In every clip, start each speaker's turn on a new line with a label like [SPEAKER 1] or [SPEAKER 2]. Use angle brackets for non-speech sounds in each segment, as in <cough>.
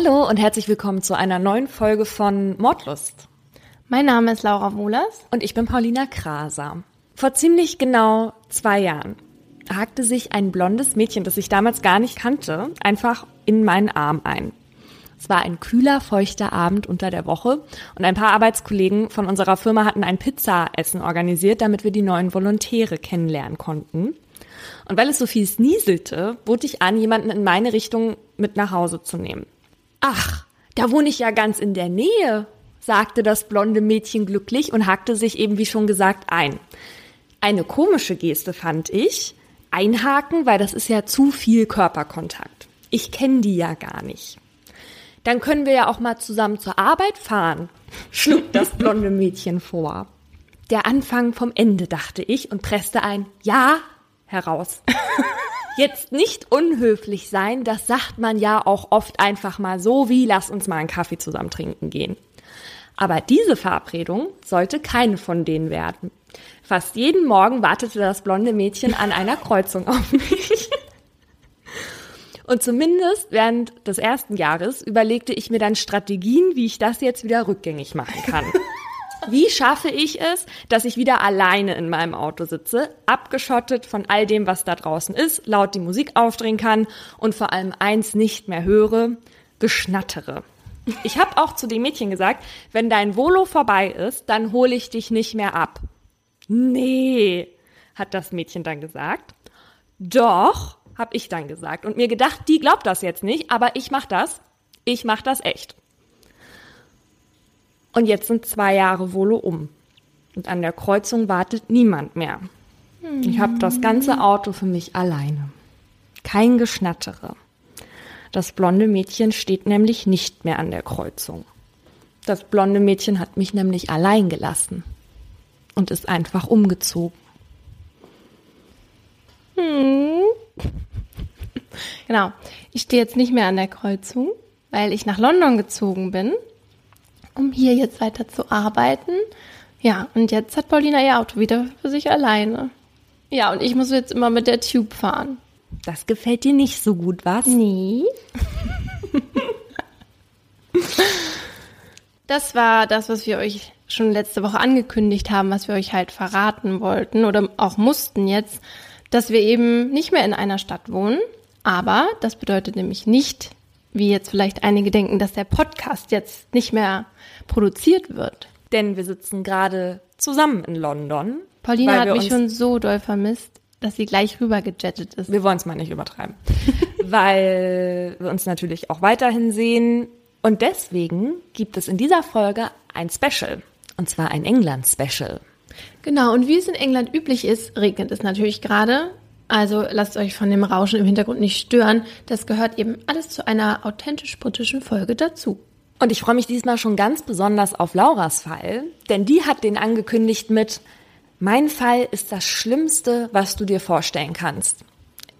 [SPEAKER 1] Hallo und herzlich willkommen zu einer neuen Folge von Mordlust.
[SPEAKER 2] Mein Name ist Laura Wohlers.
[SPEAKER 1] Und ich bin Paulina Kraser. Vor ziemlich genau zwei Jahren hakte sich ein blondes Mädchen, das ich damals gar nicht kannte, einfach in meinen Arm ein. Es war ein kühler, feuchter Abend unter der Woche und ein paar Arbeitskollegen von unserer Firma hatten ein Pizzaessen organisiert, damit wir die neuen Volontäre kennenlernen konnten. Und weil es so viel nieselte, bot ich an, jemanden in meine Richtung mit nach Hause zu nehmen. Ach, da wohne ich ja ganz in der Nähe, sagte das blonde Mädchen glücklich und hakte sich eben wie schon gesagt ein. Eine komische Geste fand ich. Einhaken, weil das ist ja zu viel Körperkontakt. Ich kenne die ja gar nicht. Dann können wir ja auch mal zusammen zur Arbeit fahren, schlug das blonde Mädchen vor. Der Anfang vom Ende, dachte ich und presste ein Ja heraus. Jetzt nicht unhöflich sein, das sagt man ja auch oft einfach mal so wie, lass uns mal einen Kaffee zusammen trinken gehen. Aber diese Verabredung sollte keine von denen werden. Fast jeden Morgen wartete das blonde Mädchen an einer <laughs> Kreuzung auf mich. Und zumindest während des ersten Jahres überlegte ich mir dann Strategien, wie ich das jetzt wieder rückgängig machen kann. Wie schaffe ich es, dass ich wieder alleine in meinem Auto sitze, abgeschottet von all dem, was da draußen ist, laut die Musik aufdrehen kann und vor allem eins nicht mehr höre, geschnattere. Ich habe auch zu dem Mädchen gesagt, wenn dein Volo vorbei ist, dann hole ich dich nicht mehr ab. Nee, hat das Mädchen dann gesagt. Doch, habe ich dann gesagt und mir gedacht, die glaubt das jetzt nicht, aber ich mach das. Ich mach das echt. Und jetzt sind zwei Jahre Volo um. Und an der Kreuzung wartet niemand mehr. Ich habe das ganze Auto für mich alleine. Kein Geschnattere. Das blonde Mädchen steht nämlich nicht mehr an der Kreuzung. Das blonde Mädchen hat mich nämlich allein gelassen und ist einfach umgezogen.
[SPEAKER 2] Hm. <laughs> Genau. Ich stehe jetzt nicht mehr an der Kreuzung, weil ich nach London gezogen bin um hier jetzt weiter zu arbeiten. Ja, und jetzt hat Paulina ihr Auto wieder für sich alleine. Ja, und ich muss jetzt immer mit der Tube fahren.
[SPEAKER 1] Das gefällt dir nicht so gut, was?
[SPEAKER 2] Nee. das war das, was wir euch schon letzte Woche angekündigt haben, was wir euch halt verraten wollten oder auch mussten jetzt, dass wir eben nicht mehr in einer Stadt wohnen. Aber das bedeutet nämlich nicht, wie jetzt vielleicht einige denken, dass der Podcast jetzt nicht mehr produziert wird.
[SPEAKER 1] Denn wir sitzen gerade zusammen in London.
[SPEAKER 2] Paulina hat mich schon so doll vermisst, dass sie gleich rüber gejettet ist.
[SPEAKER 1] Wir wollen es mal nicht übertreiben. <laughs> weil wir uns natürlich auch weiterhin sehen. Und deswegen gibt es in dieser Folge ein Special. Und zwar ein England-Special.
[SPEAKER 2] Genau, und wie es in England üblich ist, regnet es natürlich gerade. Also lasst euch von dem Rauschen im Hintergrund nicht stören. Das gehört eben alles zu einer authentisch-britischen Folge dazu.
[SPEAKER 1] Und ich freue mich diesmal schon ganz besonders auf Lauras Fall, denn die hat den angekündigt mit Mein Fall ist das Schlimmste, was du dir vorstellen kannst.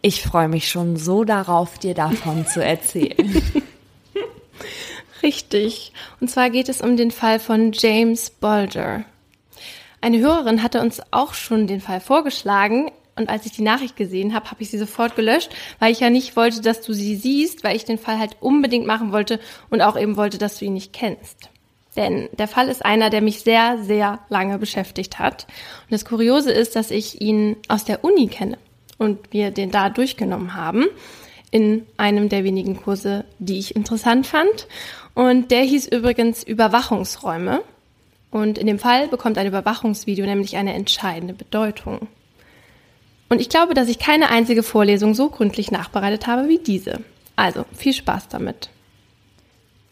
[SPEAKER 1] Ich freue mich schon so darauf, dir davon zu erzählen. <laughs>
[SPEAKER 2] Richtig. Und zwar geht es um den Fall von James Bulger. Eine Hörerin hatte uns auch schon den Fall vorgeschlagen, und als ich die Nachricht gesehen habe, habe ich sie sofort gelöscht, weil ich ja nicht wollte, dass du sie siehst, weil ich den Fall halt unbedingt machen wollte und auch eben wollte, dass du ihn nicht kennst. Denn der Fall ist einer, der mich sehr, sehr lange beschäftigt hat. Und das Kuriose ist, dass ich ihn aus der Uni kenne und wir den da durchgenommen haben in einem der wenigen Kurse, die ich interessant fand. Und der hieß übrigens Überwachungsräume. Und in dem Fall bekommt ein Überwachungsvideo nämlich eine entscheidende Bedeutung. Und ich glaube, dass ich keine einzige Vorlesung so gründlich nachbereitet habe wie diese. Also, viel Spaß damit.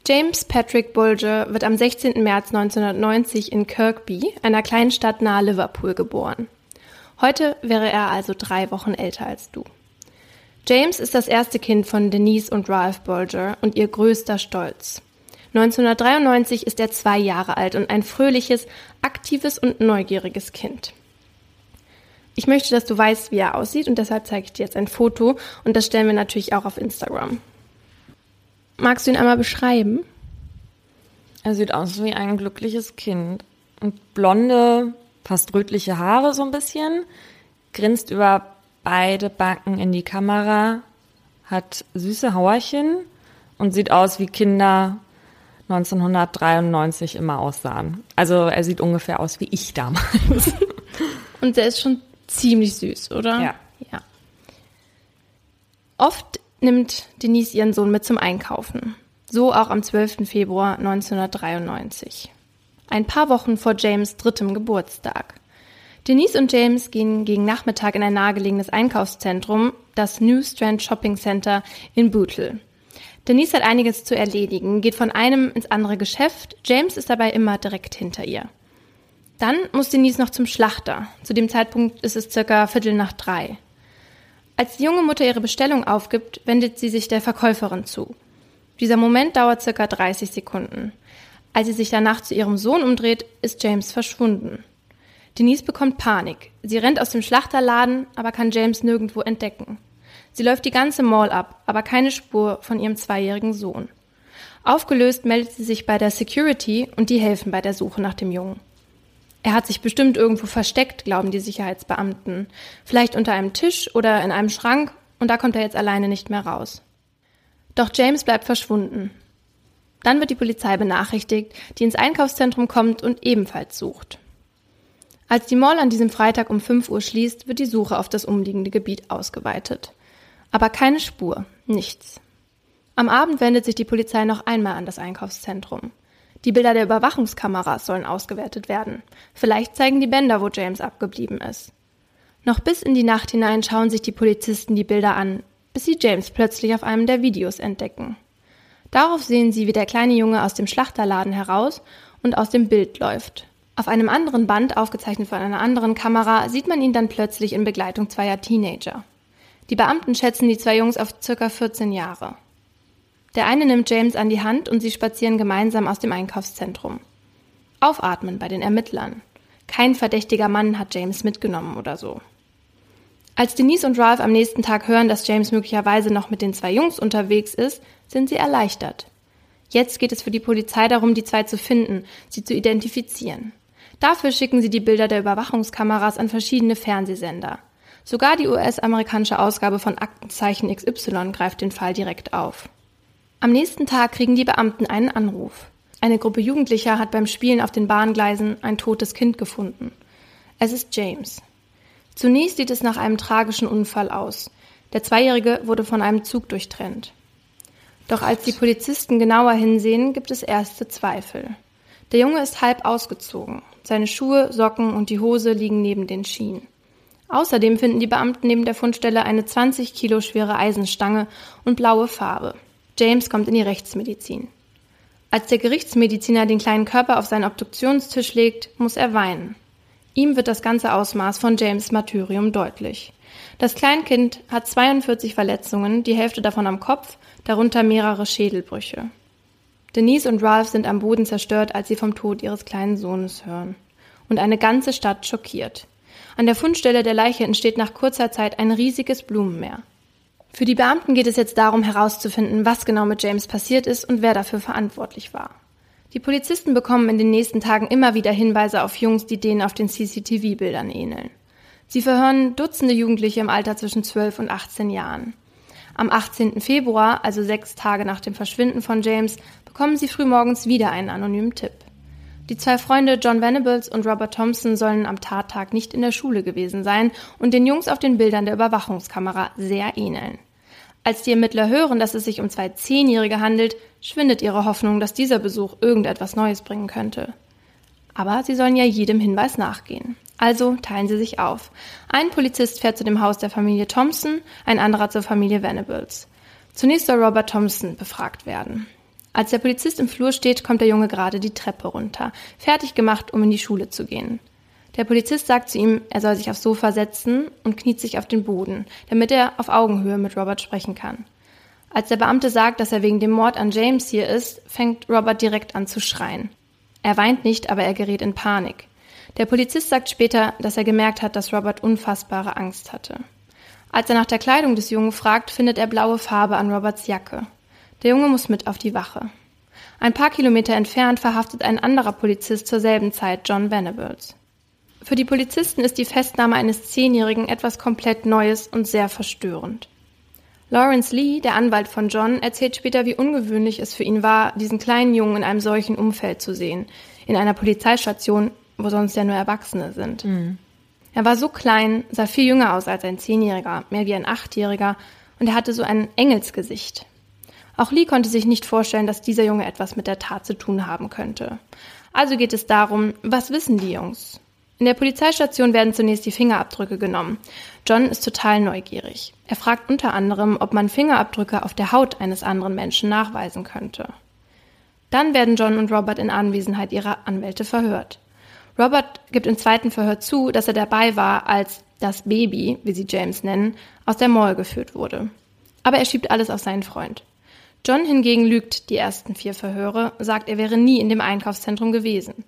[SPEAKER 2] James Patrick Bulger wird am 16. März 1990 in Kirkby, einer kleinen Stadt nahe Liverpool, geboren. Heute wäre er also drei Wochen älter als du. James ist das erste Kind von Denise und Ralph Bulger und ihr größter Stolz. 1993 ist er zwei Jahre alt und ein fröhliches, aktives und neugieriges Kind. Ich möchte, dass du weißt, wie er aussieht und deshalb zeige ich dir jetzt ein Foto und das stellen wir natürlich auch auf Instagram. Magst du ihn einmal beschreiben?
[SPEAKER 1] Er sieht aus wie ein glückliches Kind. Und blonde, fast rötliche Haare so ein bisschen, grinst über beide Backen in die Kamera, hat süße Hauerchen und sieht aus, wie Kinder 1993 immer aussahen. Also er sieht ungefähr aus wie ich damals.
[SPEAKER 2] Und der ist schon ziemlich süß, oder?
[SPEAKER 1] Ja.
[SPEAKER 2] ja. Oft nimmt Denise ihren Sohn mit zum Einkaufen. So auch am 12. Februar 1993. Ein paar Wochen vor James' drittem Geburtstag. Denise und James gehen gegen Nachmittag in ein nahegelegenes Einkaufszentrum, das New Strand Shopping Center in Bootle. Denise hat einiges zu erledigen, geht von einem ins andere Geschäft. James ist dabei immer direkt hinter ihr. Dann muss Denise noch zum Schlachter. Zu dem Zeitpunkt ist es circa Viertel nach drei. Als die junge Mutter ihre Bestellung aufgibt, wendet sie sich der Verkäuferin zu. Dieser Moment dauert circa 30 Sekunden. Als sie sich danach zu ihrem Sohn umdreht, ist James verschwunden. Denise bekommt Panik. Sie rennt aus dem Schlachterladen, aber kann James nirgendwo entdecken. Sie läuft die ganze Mall ab, aber keine Spur von ihrem zweijährigen Sohn. Aufgelöst meldet sie sich bei der Security und die helfen bei der Suche nach dem Jungen. Er hat sich bestimmt irgendwo versteckt, glauben die Sicherheitsbeamten. Vielleicht unter einem Tisch oder in einem Schrank und da kommt er jetzt alleine nicht mehr raus. Doch James bleibt verschwunden. Dann wird die Polizei benachrichtigt, die ins Einkaufszentrum kommt und ebenfalls sucht. Als die Mall an diesem Freitag um 5 Uhr schließt, wird die Suche auf das umliegende Gebiet ausgeweitet. Aber keine Spur, nichts. Am Abend wendet sich die Polizei noch einmal an das Einkaufszentrum. Die Bilder der Überwachungskameras sollen ausgewertet werden. Vielleicht zeigen die Bänder, wo James abgeblieben ist. Noch bis in die Nacht hinein schauen sich die Polizisten die Bilder an, bis sie James plötzlich auf einem der Videos entdecken. Darauf sehen sie, wie der kleine Junge aus dem Schlachterladen heraus und aus dem Bild läuft. Auf einem anderen Band, aufgezeichnet von einer anderen Kamera, sieht man ihn dann plötzlich in Begleitung zweier Teenager. Die Beamten schätzen die zwei Jungs auf circa 14 Jahre. Der eine nimmt James an die Hand und sie spazieren gemeinsam aus dem Einkaufszentrum. Aufatmen bei den Ermittlern. Kein verdächtiger Mann hat James mitgenommen oder so. Als Denise und Ralph am nächsten Tag hören, dass James möglicherweise noch mit den zwei Jungs unterwegs ist, sind sie erleichtert. Jetzt geht es für die Polizei darum, die zwei zu finden, sie zu identifizieren. Dafür schicken sie die Bilder der Überwachungskameras an verschiedene Fernsehsender. Sogar die US-amerikanische Ausgabe von Aktenzeichen XY greift den Fall direkt auf. Am nächsten Tag kriegen die Beamten einen Anruf. Eine Gruppe Jugendlicher hat beim Spielen auf den Bahngleisen ein totes Kind gefunden. Es ist James. Zunächst sieht es nach einem tragischen Unfall aus. Der Zweijährige wurde von einem Zug durchtrennt. Doch als die Polizisten genauer hinsehen, gibt es erste Zweifel. Der Junge ist halb ausgezogen. Seine Schuhe, Socken und die Hose liegen neben den Schienen. Außerdem finden die Beamten neben der Fundstelle eine 20 Kilo schwere Eisenstange und blaue Farbe. James kommt in die Rechtsmedizin. Als der Gerichtsmediziner den kleinen Körper auf seinen Obduktionstisch legt, muss er weinen. Ihm wird das ganze Ausmaß von James Martyrium deutlich. Das Kleinkind hat 42 Verletzungen, die Hälfte davon am Kopf, darunter mehrere Schädelbrüche. Denise und Ralph sind am Boden zerstört, als sie vom Tod ihres kleinen Sohnes hören. Und eine ganze Stadt schockiert. An der Fundstelle der Leiche entsteht nach kurzer Zeit ein riesiges Blumenmeer. Für die Beamten geht es jetzt darum herauszufinden, was genau mit James passiert ist und wer dafür verantwortlich war. Die Polizisten bekommen in den nächsten Tagen immer wieder Hinweise auf Jungs, die denen auf den CCTV-Bildern ähneln. Sie verhören Dutzende Jugendliche im Alter zwischen 12 und 18 Jahren. Am 18. Februar, also sechs Tage nach dem Verschwinden von James, bekommen sie frühmorgens wieder einen anonymen Tipp. Die zwei Freunde John Venables und Robert Thompson sollen am Tattag nicht in der Schule gewesen sein und den Jungs auf den Bildern der Überwachungskamera sehr ähneln. Als die Ermittler hören, dass es sich um zwei Zehnjährige handelt, schwindet ihre Hoffnung, dass dieser Besuch irgendetwas Neues bringen könnte. Aber sie sollen ja jedem Hinweis nachgehen. Also teilen sie sich auf. Ein Polizist fährt zu dem Haus der Familie Thompson, ein anderer zur Familie Venables. Zunächst soll Robert Thompson befragt werden. Als der Polizist im Flur steht, kommt der Junge gerade die Treppe runter, fertig gemacht, um in die Schule zu gehen. Der Polizist sagt zu ihm, er soll sich aufs Sofa setzen und kniet sich auf den Boden, damit er auf Augenhöhe mit Robert sprechen kann. Als der Beamte sagt, dass er wegen dem Mord an James hier ist, fängt Robert direkt an zu schreien. Er weint nicht, aber er gerät in Panik. Der Polizist sagt später, dass er gemerkt hat, dass Robert unfassbare Angst hatte. Als er nach der Kleidung des Jungen fragt, findet er blaue Farbe an Roberts Jacke. Der Junge muss mit auf die Wache. Ein paar Kilometer entfernt verhaftet ein anderer Polizist zur selben Zeit John Venables. Für die Polizisten ist die Festnahme eines Zehnjährigen etwas komplett Neues und sehr verstörend. Lawrence Lee, der Anwalt von John, erzählt später, wie ungewöhnlich es für ihn war, diesen kleinen Jungen in einem solchen Umfeld zu sehen, in einer Polizeistation, wo sonst ja nur Erwachsene sind. Mhm. Er war so klein, sah viel jünger aus als ein Zehnjähriger, mehr wie ein Achtjähriger, und er hatte so ein Engelsgesicht. Auch Lee konnte sich nicht vorstellen, dass dieser Junge etwas mit der Tat zu tun haben könnte. Also geht es darum, was wissen die Jungs? In der Polizeistation werden zunächst die Fingerabdrücke genommen. John ist total neugierig. Er fragt unter anderem, ob man Fingerabdrücke auf der Haut eines anderen Menschen nachweisen könnte. Dann werden John und Robert in Anwesenheit ihrer Anwälte verhört. Robert gibt im zweiten Verhör zu, dass er dabei war, als das Baby, wie sie James nennen, aus der Mall geführt wurde. Aber er schiebt alles auf seinen Freund. John hingegen lügt die ersten vier Verhöre, sagt, er wäre nie in dem Einkaufszentrum gewesen.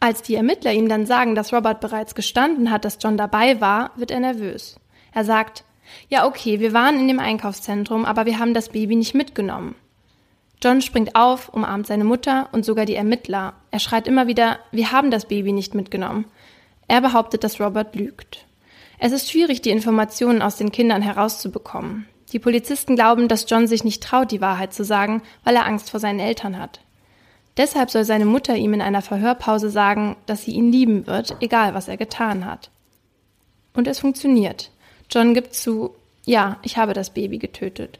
[SPEAKER 2] Als die Ermittler ihm dann sagen, dass Robert bereits gestanden hat, dass John dabei war, wird er nervös. Er sagt, ja okay, wir waren in dem Einkaufszentrum, aber wir haben das Baby nicht mitgenommen. John springt auf, umarmt seine Mutter und sogar die Ermittler. Er schreit immer wieder, wir haben das Baby nicht mitgenommen. Er behauptet, dass Robert lügt. Es ist schwierig, die Informationen aus den Kindern herauszubekommen. Die Polizisten glauben, dass John sich nicht traut, die Wahrheit zu sagen, weil er Angst vor seinen Eltern hat. Deshalb soll seine Mutter ihm in einer Verhörpause sagen, dass sie ihn lieben wird, egal was er getan hat. Und es funktioniert. John gibt zu, ja, ich habe das Baby getötet.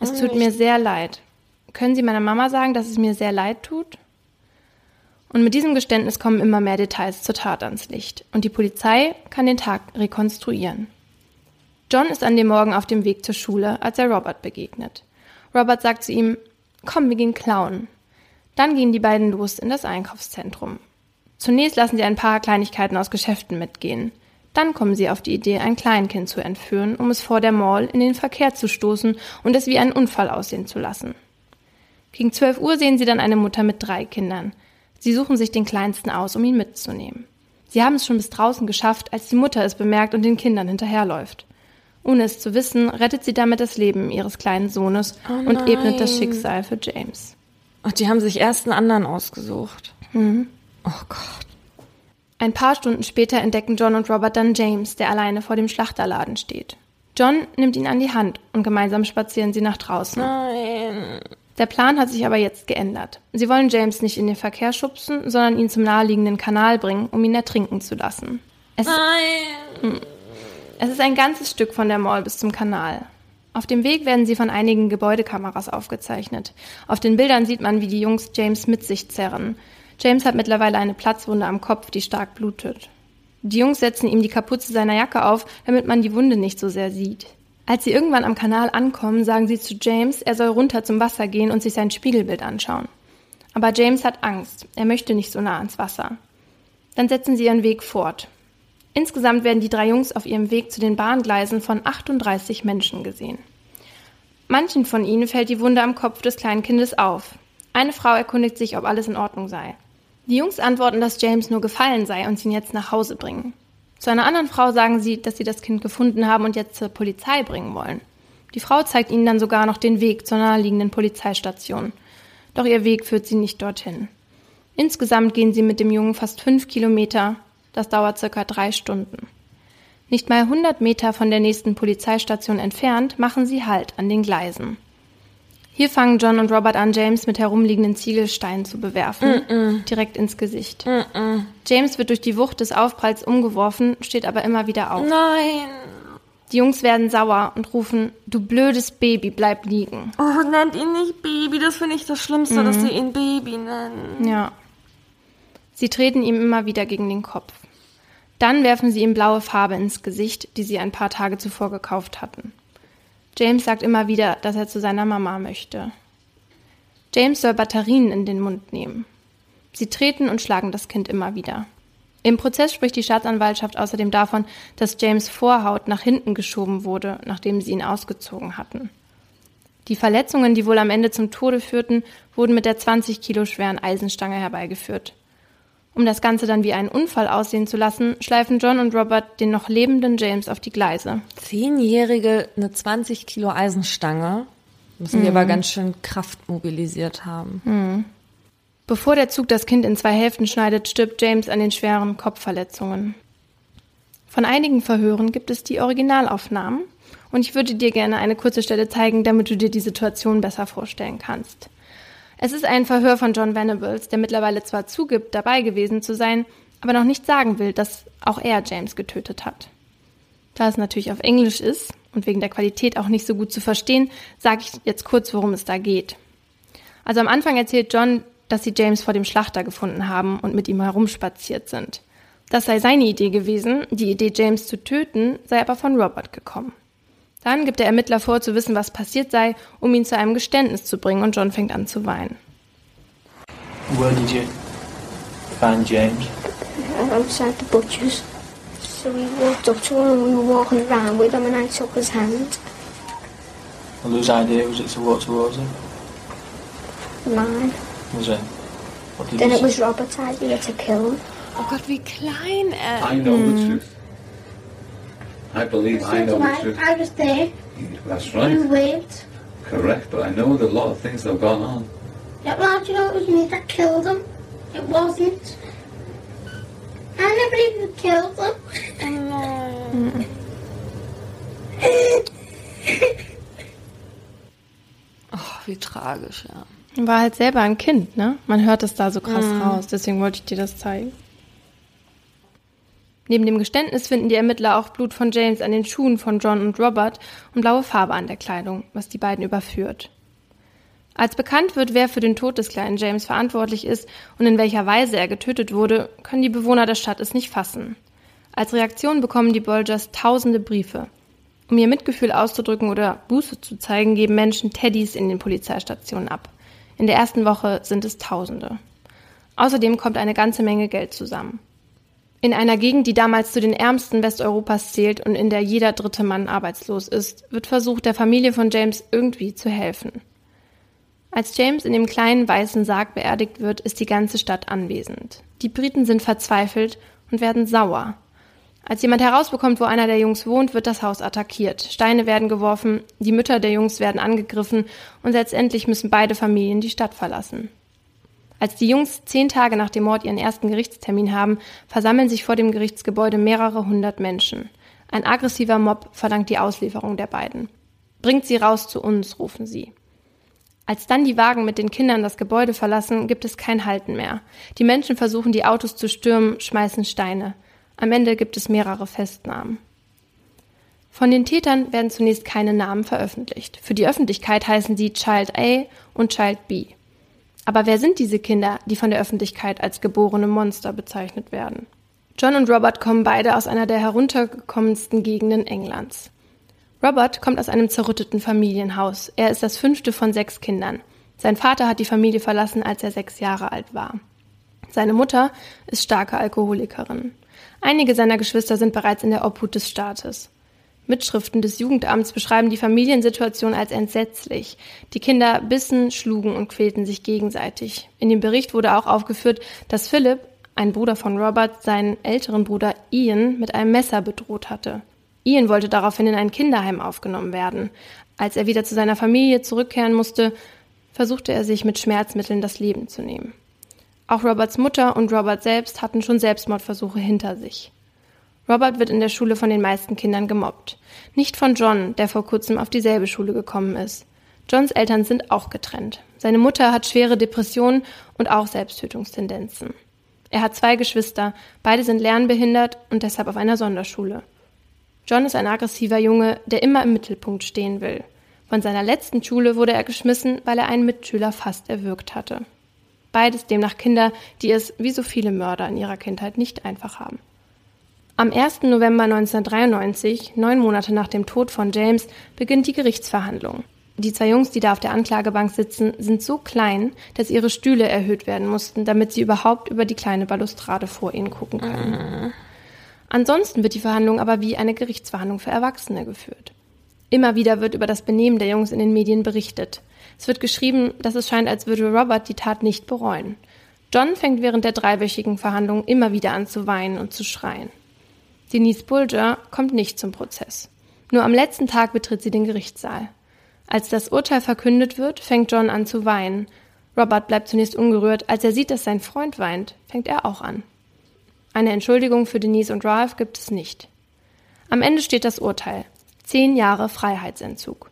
[SPEAKER 2] Es oh, tut mir sehr leid. Können Sie meiner Mama sagen, dass es mir sehr leid tut? Und mit diesem Geständnis kommen immer mehr Details zur Tat ans Licht. Und die Polizei kann den Tag rekonstruieren. John ist an dem Morgen auf dem Weg zur Schule, als er Robert begegnet. Robert sagt zu ihm, komm, wir gehen klauen. Dann gehen die beiden los in das Einkaufszentrum. Zunächst lassen sie ein paar Kleinigkeiten aus Geschäften mitgehen. Dann kommen sie auf die Idee, ein Kleinkind zu entführen, um es vor der Mall in den Verkehr zu stoßen und es wie einen Unfall aussehen zu lassen. Gegen 12 Uhr sehen sie dann eine Mutter mit drei Kindern. Sie suchen sich den Kleinsten aus, um ihn mitzunehmen. Sie haben es schon bis draußen geschafft, als die Mutter es bemerkt und den Kindern hinterherläuft. Ohne es zu wissen, rettet sie damit das Leben ihres kleinen Sohnes oh und ebnet das Schicksal für James.
[SPEAKER 1] Ach, die haben sich erst einen anderen ausgesucht. Mhm. Oh Gott.
[SPEAKER 2] Ein paar Stunden später entdecken John und Robert dann James, der alleine vor dem Schlachterladen steht. John nimmt ihn an die Hand und gemeinsam spazieren sie nach draußen. Nein. Der Plan hat sich aber jetzt geändert. Sie wollen James nicht in den Verkehr schubsen, sondern ihn zum naheliegenden Kanal bringen, um ihn ertrinken zu lassen. Es, Nein. Hm. Es ist ein ganzes Stück von der Mall bis zum Kanal. Auf dem Weg werden sie von einigen Gebäudekameras aufgezeichnet. Auf den Bildern sieht man, wie die Jungs James mit sich zerren. James hat mittlerweile eine Platzwunde am Kopf, die stark blutet. Die Jungs setzen ihm die Kapuze seiner Jacke auf, damit man die Wunde nicht so sehr sieht. Als sie irgendwann am Kanal ankommen, sagen sie zu James, er soll runter zum Wasser gehen und sich sein Spiegelbild anschauen. Aber James hat Angst. Er möchte nicht so nah ans Wasser. Dann setzen sie ihren Weg fort. Insgesamt werden die drei Jungs auf ihrem Weg zu den Bahngleisen von 38 Menschen gesehen. Manchen von ihnen fällt die Wunde am Kopf des kleinen Kindes auf. Eine Frau erkundigt sich, ob alles in Ordnung sei. Die Jungs antworten, dass James nur gefallen sei und sie ihn jetzt nach Hause bringen. Zu einer anderen Frau sagen sie, dass sie das Kind gefunden haben und jetzt zur Polizei bringen wollen. Die Frau zeigt ihnen dann sogar noch den Weg zur naheliegenden Polizeistation. Doch ihr Weg führt sie nicht dorthin. Insgesamt gehen sie mit dem Jungen fast fünf Kilometer das dauert circa drei Stunden. Nicht mal 100 Meter von der nächsten Polizeistation entfernt machen sie Halt an den Gleisen. Hier fangen John und Robert an, James mit herumliegenden Ziegelsteinen zu bewerfen, mm -mm. direkt ins Gesicht. Mm James wird durch die Wucht des Aufpralls umgeworfen, steht aber immer wieder auf.
[SPEAKER 1] Nein!
[SPEAKER 2] Die Jungs werden sauer und rufen, du blödes Baby, bleib liegen.
[SPEAKER 1] Oh, nennt ihn nicht Baby, das finde ich das Schlimmste, dass mhm. sie ihn Baby nennen.
[SPEAKER 2] Ja. Sie treten ihm immer wieder gegen den Kopf. Dann werfen sie ihm blaue Farbe ins Gesicht, die sie ein paar Tage zuvor gekauft hatten. James sagt immer wieder, dass er zu seiner Mama möchte. James soll Batterien in den Mund nehmen. Sie treten und schlagen das Kind immer wieder. Im Prozess spricht die Staatsanwaltschaft außerdem davon, dass James Vorhaut nach hinten geschoben wurde, nachdem sie ihn ausgezogen hatten. Die Verletzungen, die wohl am Ende zum Tode führten, wurden mit der 20 Kilo schweren Eisenstange herbeigeführt. Um das Ganze dann wie einen Unfall aussehen zu lassen, schleifen John und Robert den noch lebenden James auf die Gleise.
[SPEAKER 1] Zehnjährige, eine 20 Kilo Eisenstange. Müssen mhm. die aber ganz schön Kraft mobilisiert haben.
[SPEAKER 2] Mhm. Bevor der Zug das Kind in zwei Hälften schneidet, stirbt James an den schweren Kopfverletzungen. Von einigen Verhören gibt es die Originalaufnahmen. Und ich würde dir gerne eine kurze Stelle zeigen, damit du dir die Situation besser vorstellen kannst. Es ist ein Verhör von John Venables, der mittlerweile zwar zugibt, dabei gewesen zu sein, aber noch nicht sagen will, dass auch er James getötet hat. Da es natürlich auf Englisch ist und wegen der Qualität auch nicht so gut zu verstehen, sage ich jetzt kurz, worum es da geht. Also am Anfang erzählt John, dass sie James vor dem Schlachter gefunden haben und mit ihm herumspaziert sind. Das sei seine Idee gewesen, die Idee, James zu töten, sei aber von Robert gekommen. Dann gibt der Ermittler vor, zu wissen, was passiert sei, um ihn zu einem Geständnis zu bringen und John fängt an zu weinen.
[SPEAKER 3] Where did you find James?
[SPEAKER 4] Outside the butcher's. So we walked up to him and we were walking around with him and I took his hand.
[SPEAKER 3] And whose idea was it to walk towards him?
[SPEAKER 4] Mine.
[SPEAKER 3] Was it? What did
[SPEAKER 4] Then
[SPEAKER 3] you
[SPEAKER 4] it
[SPEAKER 3] say?
[SPEAKER 4] was Robert's idea to kill him.
[SPEAKER 1] Oh Gott, wie klein er
[SPEAKER 5] I know the truth. I believe I know
[SPEAKER 4] I,
[SPEAKER 5] truth.
[SPEAKER 4] I was there.
[SPEAKER 5] That's
[SPEAKER 4] You
[SPEAKER 5] right.
[SPEAKER 4] waved.
[SPEAKER 5] Correct, but I know that a lot of things have gone on.
[SPEAKER 4] Yeah, well, do you know it was me that killed him? It wasn't. I never even killed him. <laughs>
[SPEAKER 1] Oh, wie tragisch, ja.
[SPEAKER 2] War halt selber ein Kind, ne? Man hört es da so krass raus, deswegen wollte ich dir das zeigen. Neben dem Geständnis finden die Ermittler auch Blut von James an den Schuhen von John und Robert und blaue Farbe an der Kleidung, was die beiden überführt. Als bekannt wird, wer für den Tod des kleinen James verantwortlich ist und in welcher Weise er getötet wurde, können die Bewohner der Stadt es nicht fassen. Als Reaktion bekommen die Bolgers tausende Briefe. Um ihr Mitgefühl auszudrücken oder Buße zu zeigen, geben Menschen Teddys in den Polizeistationen ab. In der ersten Woche sind es Tausende. Außerdem kommt eine ganze Menge Geld zusammen. In einer Gegend, die damals zu den ärmsten Westeuropas zählt und in der jeder dritte Mann arbeitslos ist, wird versucht, der Familie von James irgendwie zu helfen. Als James in dem kleinen weißen Sarg beerdigt wird, ist die ganze Stadt anwesend. Die Briten sind verzweifelt und werden sauer. Als jemand herausbekommt, wo einer der Jungs wohnt, wird das Haus attackiert. Steine werden geworfen, die Mütter der Jungs werden angegriffen und letztendlich müssen beide Familien die Stadt verlassen. Als die Jungs zehn Tage nach dem Mord ihren ersten Gerichtstermin haben, versammeln sich vor dem Gerichtsgebäude mehrere hundert Menschen. Ein aggressiver Mob verlangt die Auslieferung der beiden. Bringt sie raus zu uns, rufen sie. Als dann die Wagen mit den Kindern das Gebäude verlassen, gibt es kein Halten mehr. Die Menschen versuchen, die Autos zu stürmen, schmeißen Steine. Am Ende gibt es mehrere Festnahmen. Von den Tätern werden zunächst keine Namen veröffentlicht. Für die Öffentlichkeit heißen sie Child A und Child B. Aber wer sind diese Kinder, die von der Öffentlichkeit als geborene Monster bezeichnet werden? John und Robert kommen beide aus einer der heruntergekommensten Gegenden Englands. Robert kommt aus einem zerrütteten Familienhaus. Er ist das fünfte von sechs Kindern. Sein Vater hat die Familie verlassen, als er sechs Jahre alt war. Seine Mutter ist starke Alkoholikerin. Einige seiner Geschwister sind bereits in der Obhut des Staates. Mitschriften des Jugendamts beschreiben die Familiensituation als entsetzlich. Die Kinder bissen, schlugen und quälten sich gegenseitig. In dem Bericht wurde auch aufgeführt, dass Philip, ein Bruder von Robert, seinen älteren Bruder Ian mit einem Messer bedroht hatte. Ian wollte daraufhin in ein Kinderheim aufgenommen werden. Als er wieder zu seiner Familie zurückkehren musste, versuchte er sich mit Schmerzmitteln das Leben zu nehmen. Auch Roberts Mutter und Robert selbst hatten schon Selbstmordversuche hinter sich. Robert wird in der Schule von den meisten Kindern gemobbt. Nicht von John, der vor kurzem auf dieselbe Schule gekommen ist. Johns Eltern sind auch getrennt. Seine Mutter hat schwere Depressionen und auch Selbsttötungstendenzen. Er hat zwei Geschwister, beide sind lernbehindert und deshalb auf einer Sonderschule. John ist ein aggressiver Junge, der immer im Mittelpunkt stehen will. Von seiner letzten Schule wurde er geschmissen, weil er einen Mitschüler fast erwürgt hatte. Beides demnach Kinder, die es, wie so viele Mörder in ihrer Kindheit, nicht einfach haben. Am 1. November 1993, neun Monate nach dem Tod von James, beginnt die Gerichtsverhandlung. Die zwei Jungs, die da auf der Anklagebank sitzen, sind so klein, dass ihre Stühle erhöht werden mussten, damit sie überhaupt über die kleine Balustrade vor ihnen gucken können. Ansonsten wird die Verhandlung aber wie eine Gerichtsverhandlung für Erwachsene geführt. Immer wieder wird über das Benehmen der Jungs in den Medien berichtet. Es wird geschrieben, dass es scheint, als würde Robert die Tat nicht bereuen. John fängt während der dreiwöchigen Verhandlung immer wieder an zu weinen und zu schreien. Denise Bulger kommt nicht zum Prozess. Nur am letzten Tag betritt sie den Gerichtssaal. Als das Urteil verkündet wird, fängt John an zu weinen. Robert bleibt zunächst ungerührt. Als er sieht, dass sein Freund weint, fängt er auch an. Eine Entschuldigung für Denise und Ralph gibt es nicht. Am Ende steht das Urteil. Zehn Jahre Freiheitsentzug.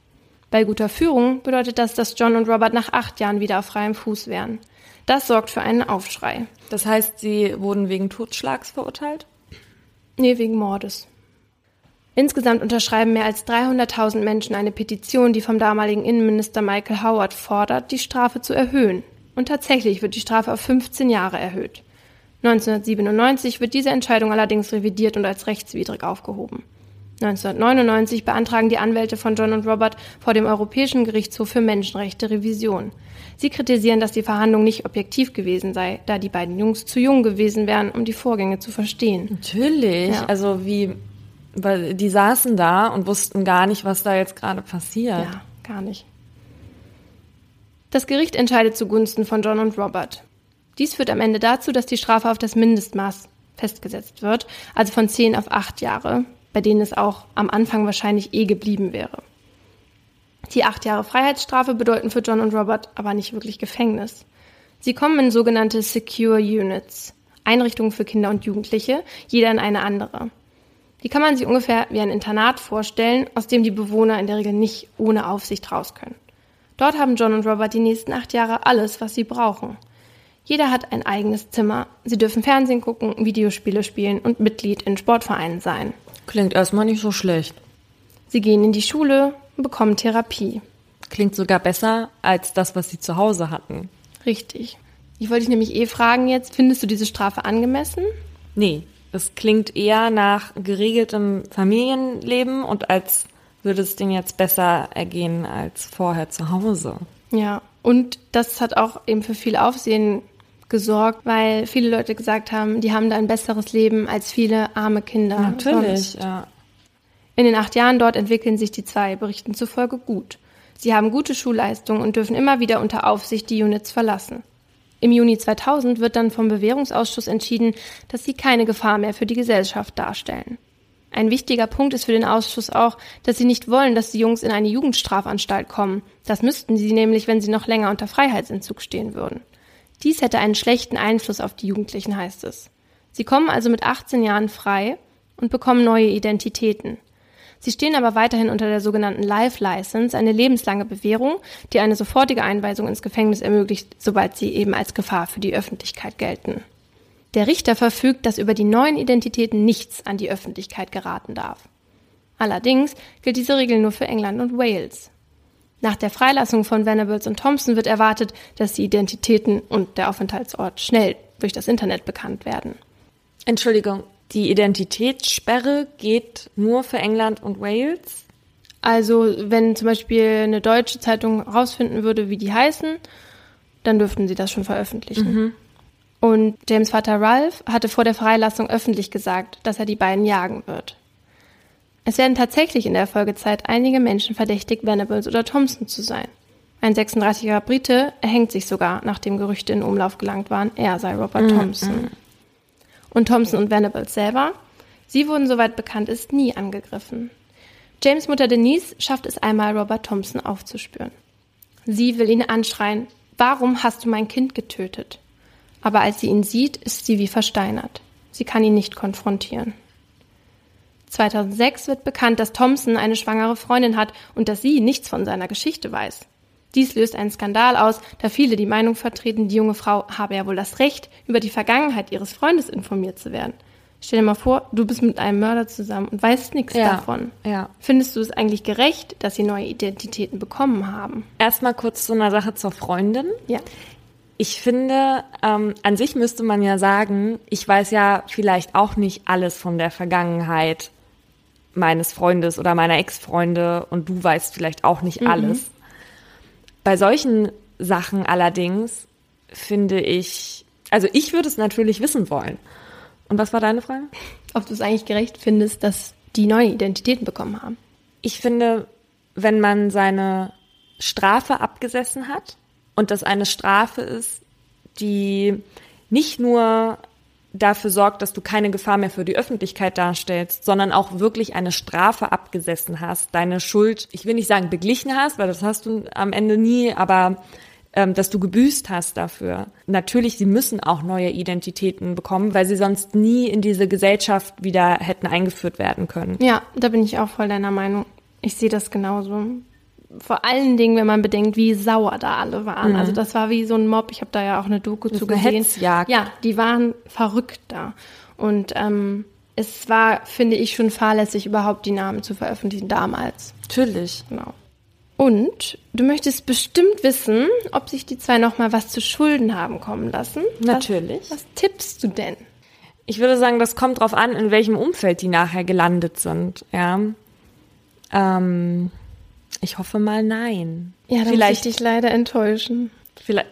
[SPEAKER 2] Bei guter Führung bedeutet das, dass John und Robert nach acht Jahren wieder auf freiem Fuß wären. Das sorgt für einen Aufschrei.
[SPEAKER 1] Das heißt, sie wurden wegen Totschlags verurteilt?
[SPEAKER 2] Nee, wegen Mordes. Insgesamt unterschreiben mehr als 300.000 Menschen eine Petition, die vom damaligen Innenminister Michael Howard fordert, die Strafe zu erhöhen. Und tatsächlich wird die Strafe auf 15 Jahre erhöht. 1997 wird diese Entscheidung allerdings revidiert und als rechtswidrig aufgehoben. 1999 beantragen die Anwälte von John und Robert vor dem Europäischen Gerichtshof für Menschenrechte Revision. Sie kritisieren, dass die Verhandlung nicht objektiv gewesen sei, da die beiden Jungs zu jung gewesen wären, um die Vorgänge zu verstehen.
[SPEAKER 1] Natürlich.
[SPEAKER 2] Ja.
[SPEAKER 1] Also wie, weil die saßen da und wussten gar nicht, was da jetzt gerade passiert.
[SPEAKER 2] Ja, gar nicht. Das Gericht entscheidet zugunsten von John und Robert. Dies führt am Ende dazu, dass die Strafe auf das Mindestmaß festgesetzt wird, also von zehn auf acht Jahre, bei denen es auch am Anfang wahrscheinlich eh geblieben wäre. Die acht Jahre Freiheitsstrafe bedeuten für John und Robert aber nicht wirklich Gefängnis. Sie kommen in sogenannte Secure Units, Einrichtungen für Kinder und Jugendliche, jeder in eine andere. Die kann man sich ungefähr wie ein Internat vorstellen, aus dem die Bewohner in der Regel nicht ohne Aufsicht raus können. Dort haben John und Robert die nächsten acht Jahre alles, was sie brauchen. Jeder hat ein eigenes Zimmer. Sie dürfen Fernsehen gucken, Videospiele spielen und Mitglied in Sportvereinen sein.
[SPEAKER 1] Klingt erstmal nicht so schlecht.
[SPEAKER 2] Sie gehen in die Schule und bekommen Therapie.
[SPEAKER 1] Klingt sogar besser als das, was sie zu Hause hatten.
[SPEAKER 2] Richtig. Ich wollte dich nämlich eh fragen jetzt, findest du diese Strafe angemessen?
[SPEAKER 1] Nee, es klingt eher nach geregeltem Familienleben und als würde es denen jetzt besser ergehen als vorher zu Hause.
[SPEAKER 2] Ja, und das hat auch eben für viel Aufsehen gesorgt, weil viele Leute gesagt haben, die haben da ein besseres Leben als viele arme Kinder.
[SPEAKER 1] Natürlich,
[SPEAKER 2] sonst.
[SPEAKER 1] ja.
[SPEAKER 2] In den acht Jahren dort entwickeln sich die zwei Berichten zufolge gut. Sie haben gute Schulleistungen und dürfen immer wieder unter Aufsicht die Units verlassen. Im Juni 2000 wird dann vom Bewährungsausschuss entschieden, dass sie keine Gefahr mehr für die Gesellschaft darstellen. Ein wichtiger Punkt ist für den Ausschuss auch, dass sie nicht wollen, dass die Jungs in eine Jugendstrafanstalt kommen. Das müssten sie nämlich, wenn sie noch länger unter Freiheitsentzug stehen würden. Dies hätte einen schlechten Einfluss auf die Jugendlichen, heißt es. Sie kommen also mit 18 Jahren frei und bekommen neue Identitäten. Sie stehen aber weiterhin unter der sogenannten Life License, eine lebenslange Bewährung, die eine sofortige Einweisung ins Gefängnis ermöglicht, sobald sie eben als Gefahr für die Öffentlichkeit gelten. Der Richter verfügt, dass über die neuen Identitäten nichts an die Öffentlichkeit geraten darf. Allerdings gilt diese Regel nur für England und Wales. Nach der Freilassung von Venables und Thompson wird erwartet, dass die Identitäten und der Aufenthaltsort schnell durch das Internet bekannt werden.
[SPEAKER 1] Entschuldigung, die Identitätssperre geht nur für England und Wales?
[SPEAKER 2] Also wenn zum Beispiel eine deutsche Zeitung herausfinden würde, wie die heißen, dann dürften sie das schon veröffentlichen. Und James Vater Ralph hatte vor der Freilassung öffentlich gesagt, dass er die beiden jagen wird. Es werden tatsächlich in der Folgezeit einige Menschen verdächtigt, Venables oder Thompson zu sein. Ein 36-jähriger Brite erhängt sich sogar, nachdem Gerüchte in Umlauf gelangt waren, er sei Robert Thompson. Und Thompson und Venables selber, sie wurden, soweit bekannt ist, nie angegriffen. James Mutter Denise schafft es einmal, Robert Thompson aufzuspüren. Sie will ihn anschreien, warum hast du mein Kind getötet? Aber als sie ihn sieht, ist sie wie versteinert. Sie kann ihn nicht konfrontieren. 2006 wird bekannt, dass Thompson eine schwangere Freundin hat und dass sie nichts von seiner Geschichte weiß. Dies löst einen Skandal aus, da viele die Meinung vertreten, die junge Frau habe ja wohl das Recht, über die Vergangenheit ihres Freundes informiert zu werden. Stell dir mal vor, du bist mit einem Mörder zusammen und weißt nichts
[SPEAKER 1] Ja,
[SPEAKER 2] davon.
[SPEAKER 1] ja.
[SPEAKER 2] Findest du es eigentlich gerecht, dass sie neue Identitäten bekommen haben?
[SPEAKER 1] Erstmal kurz zu einer Sache zur Freundin.
[SPEAKER 2] Ja.
[SPEAKER 1] Ich finde, ähm, an sich müsste man ja sagen, ich weiß ja vielleicht auch nicht alles von der Vergangenheit meines Freundes oder meiner Ex-Freunde und du weißt vielleicht auch nicht alles. Bei solchen Sachen allerdings finde ich, also ich würde es natürlich wissen wollen. Und was war deine Frage?
[SPEAKER 2] Ob du es eigentlich gerecht findest, dass die neue Identitäten bekommen haben?
[SPEAKER 1] Ich finde, wenn man seine Strafe abgesessen hat und das eine Strafe ist, die nicht nur dafür sorgt, dass du keine Gefahr mehr für die Öffentlichkeit darstellst, sondern auch wirklich eine Strafe abgesessen hast, deine Schuld, ich will nicht sagen beglichen hast, weil das hast du am Ende nie, aber ähm, dass du gebüßt hast dafür. Natürlich, sie müssen auch neue Identitäten bekommen, weil sie sonst nie in diese Gesellschaft wieder hätten eingeführt werden können.
[SPEAKER 2] Ja, da bin ich auch voll deiner Meinung. Ich sehe das genauso. Vor allen Dingen, wenn man bedenkt, wie sauer da alle waren. Also das war wie so ein Mob. Ich habe da ja auch eine Doku zu
[SPEAKER 1] Mhm. eine
[SPEAKER 2] gesehen.
[SPEAKER 1] Hetzjagd.
[SPEAKER 2] Ja, die waren verrückt da. Und ähm, es war, finde ich, schon fahrlässig, überhaupt die Namen zu veröffentlichen damals.
[SPEAKER 1] Natürlich.
[SPEAKER 2] Genau. Und du möchtest bestimmt wissen, ob sich die zwei noch mal was zu Schulden haben kommen lassen.
[SPEAKER 1] Natürlich.
[SPEAKER 2] Was, was tippst du denn?
[SPEAKER 1] Ich würde sagen, das kommt drauf an, in welchem Umfeld die nachher gelandet sind. Ja. Ähm, ich hoffe mal nein.
[SPEAKER 2] Ja, dann
[SPEAKER 1] vielleicht,
[SPEAKER 2] muss ich dich leider enttäuschen.
[SPEAKER 1] vielleicht.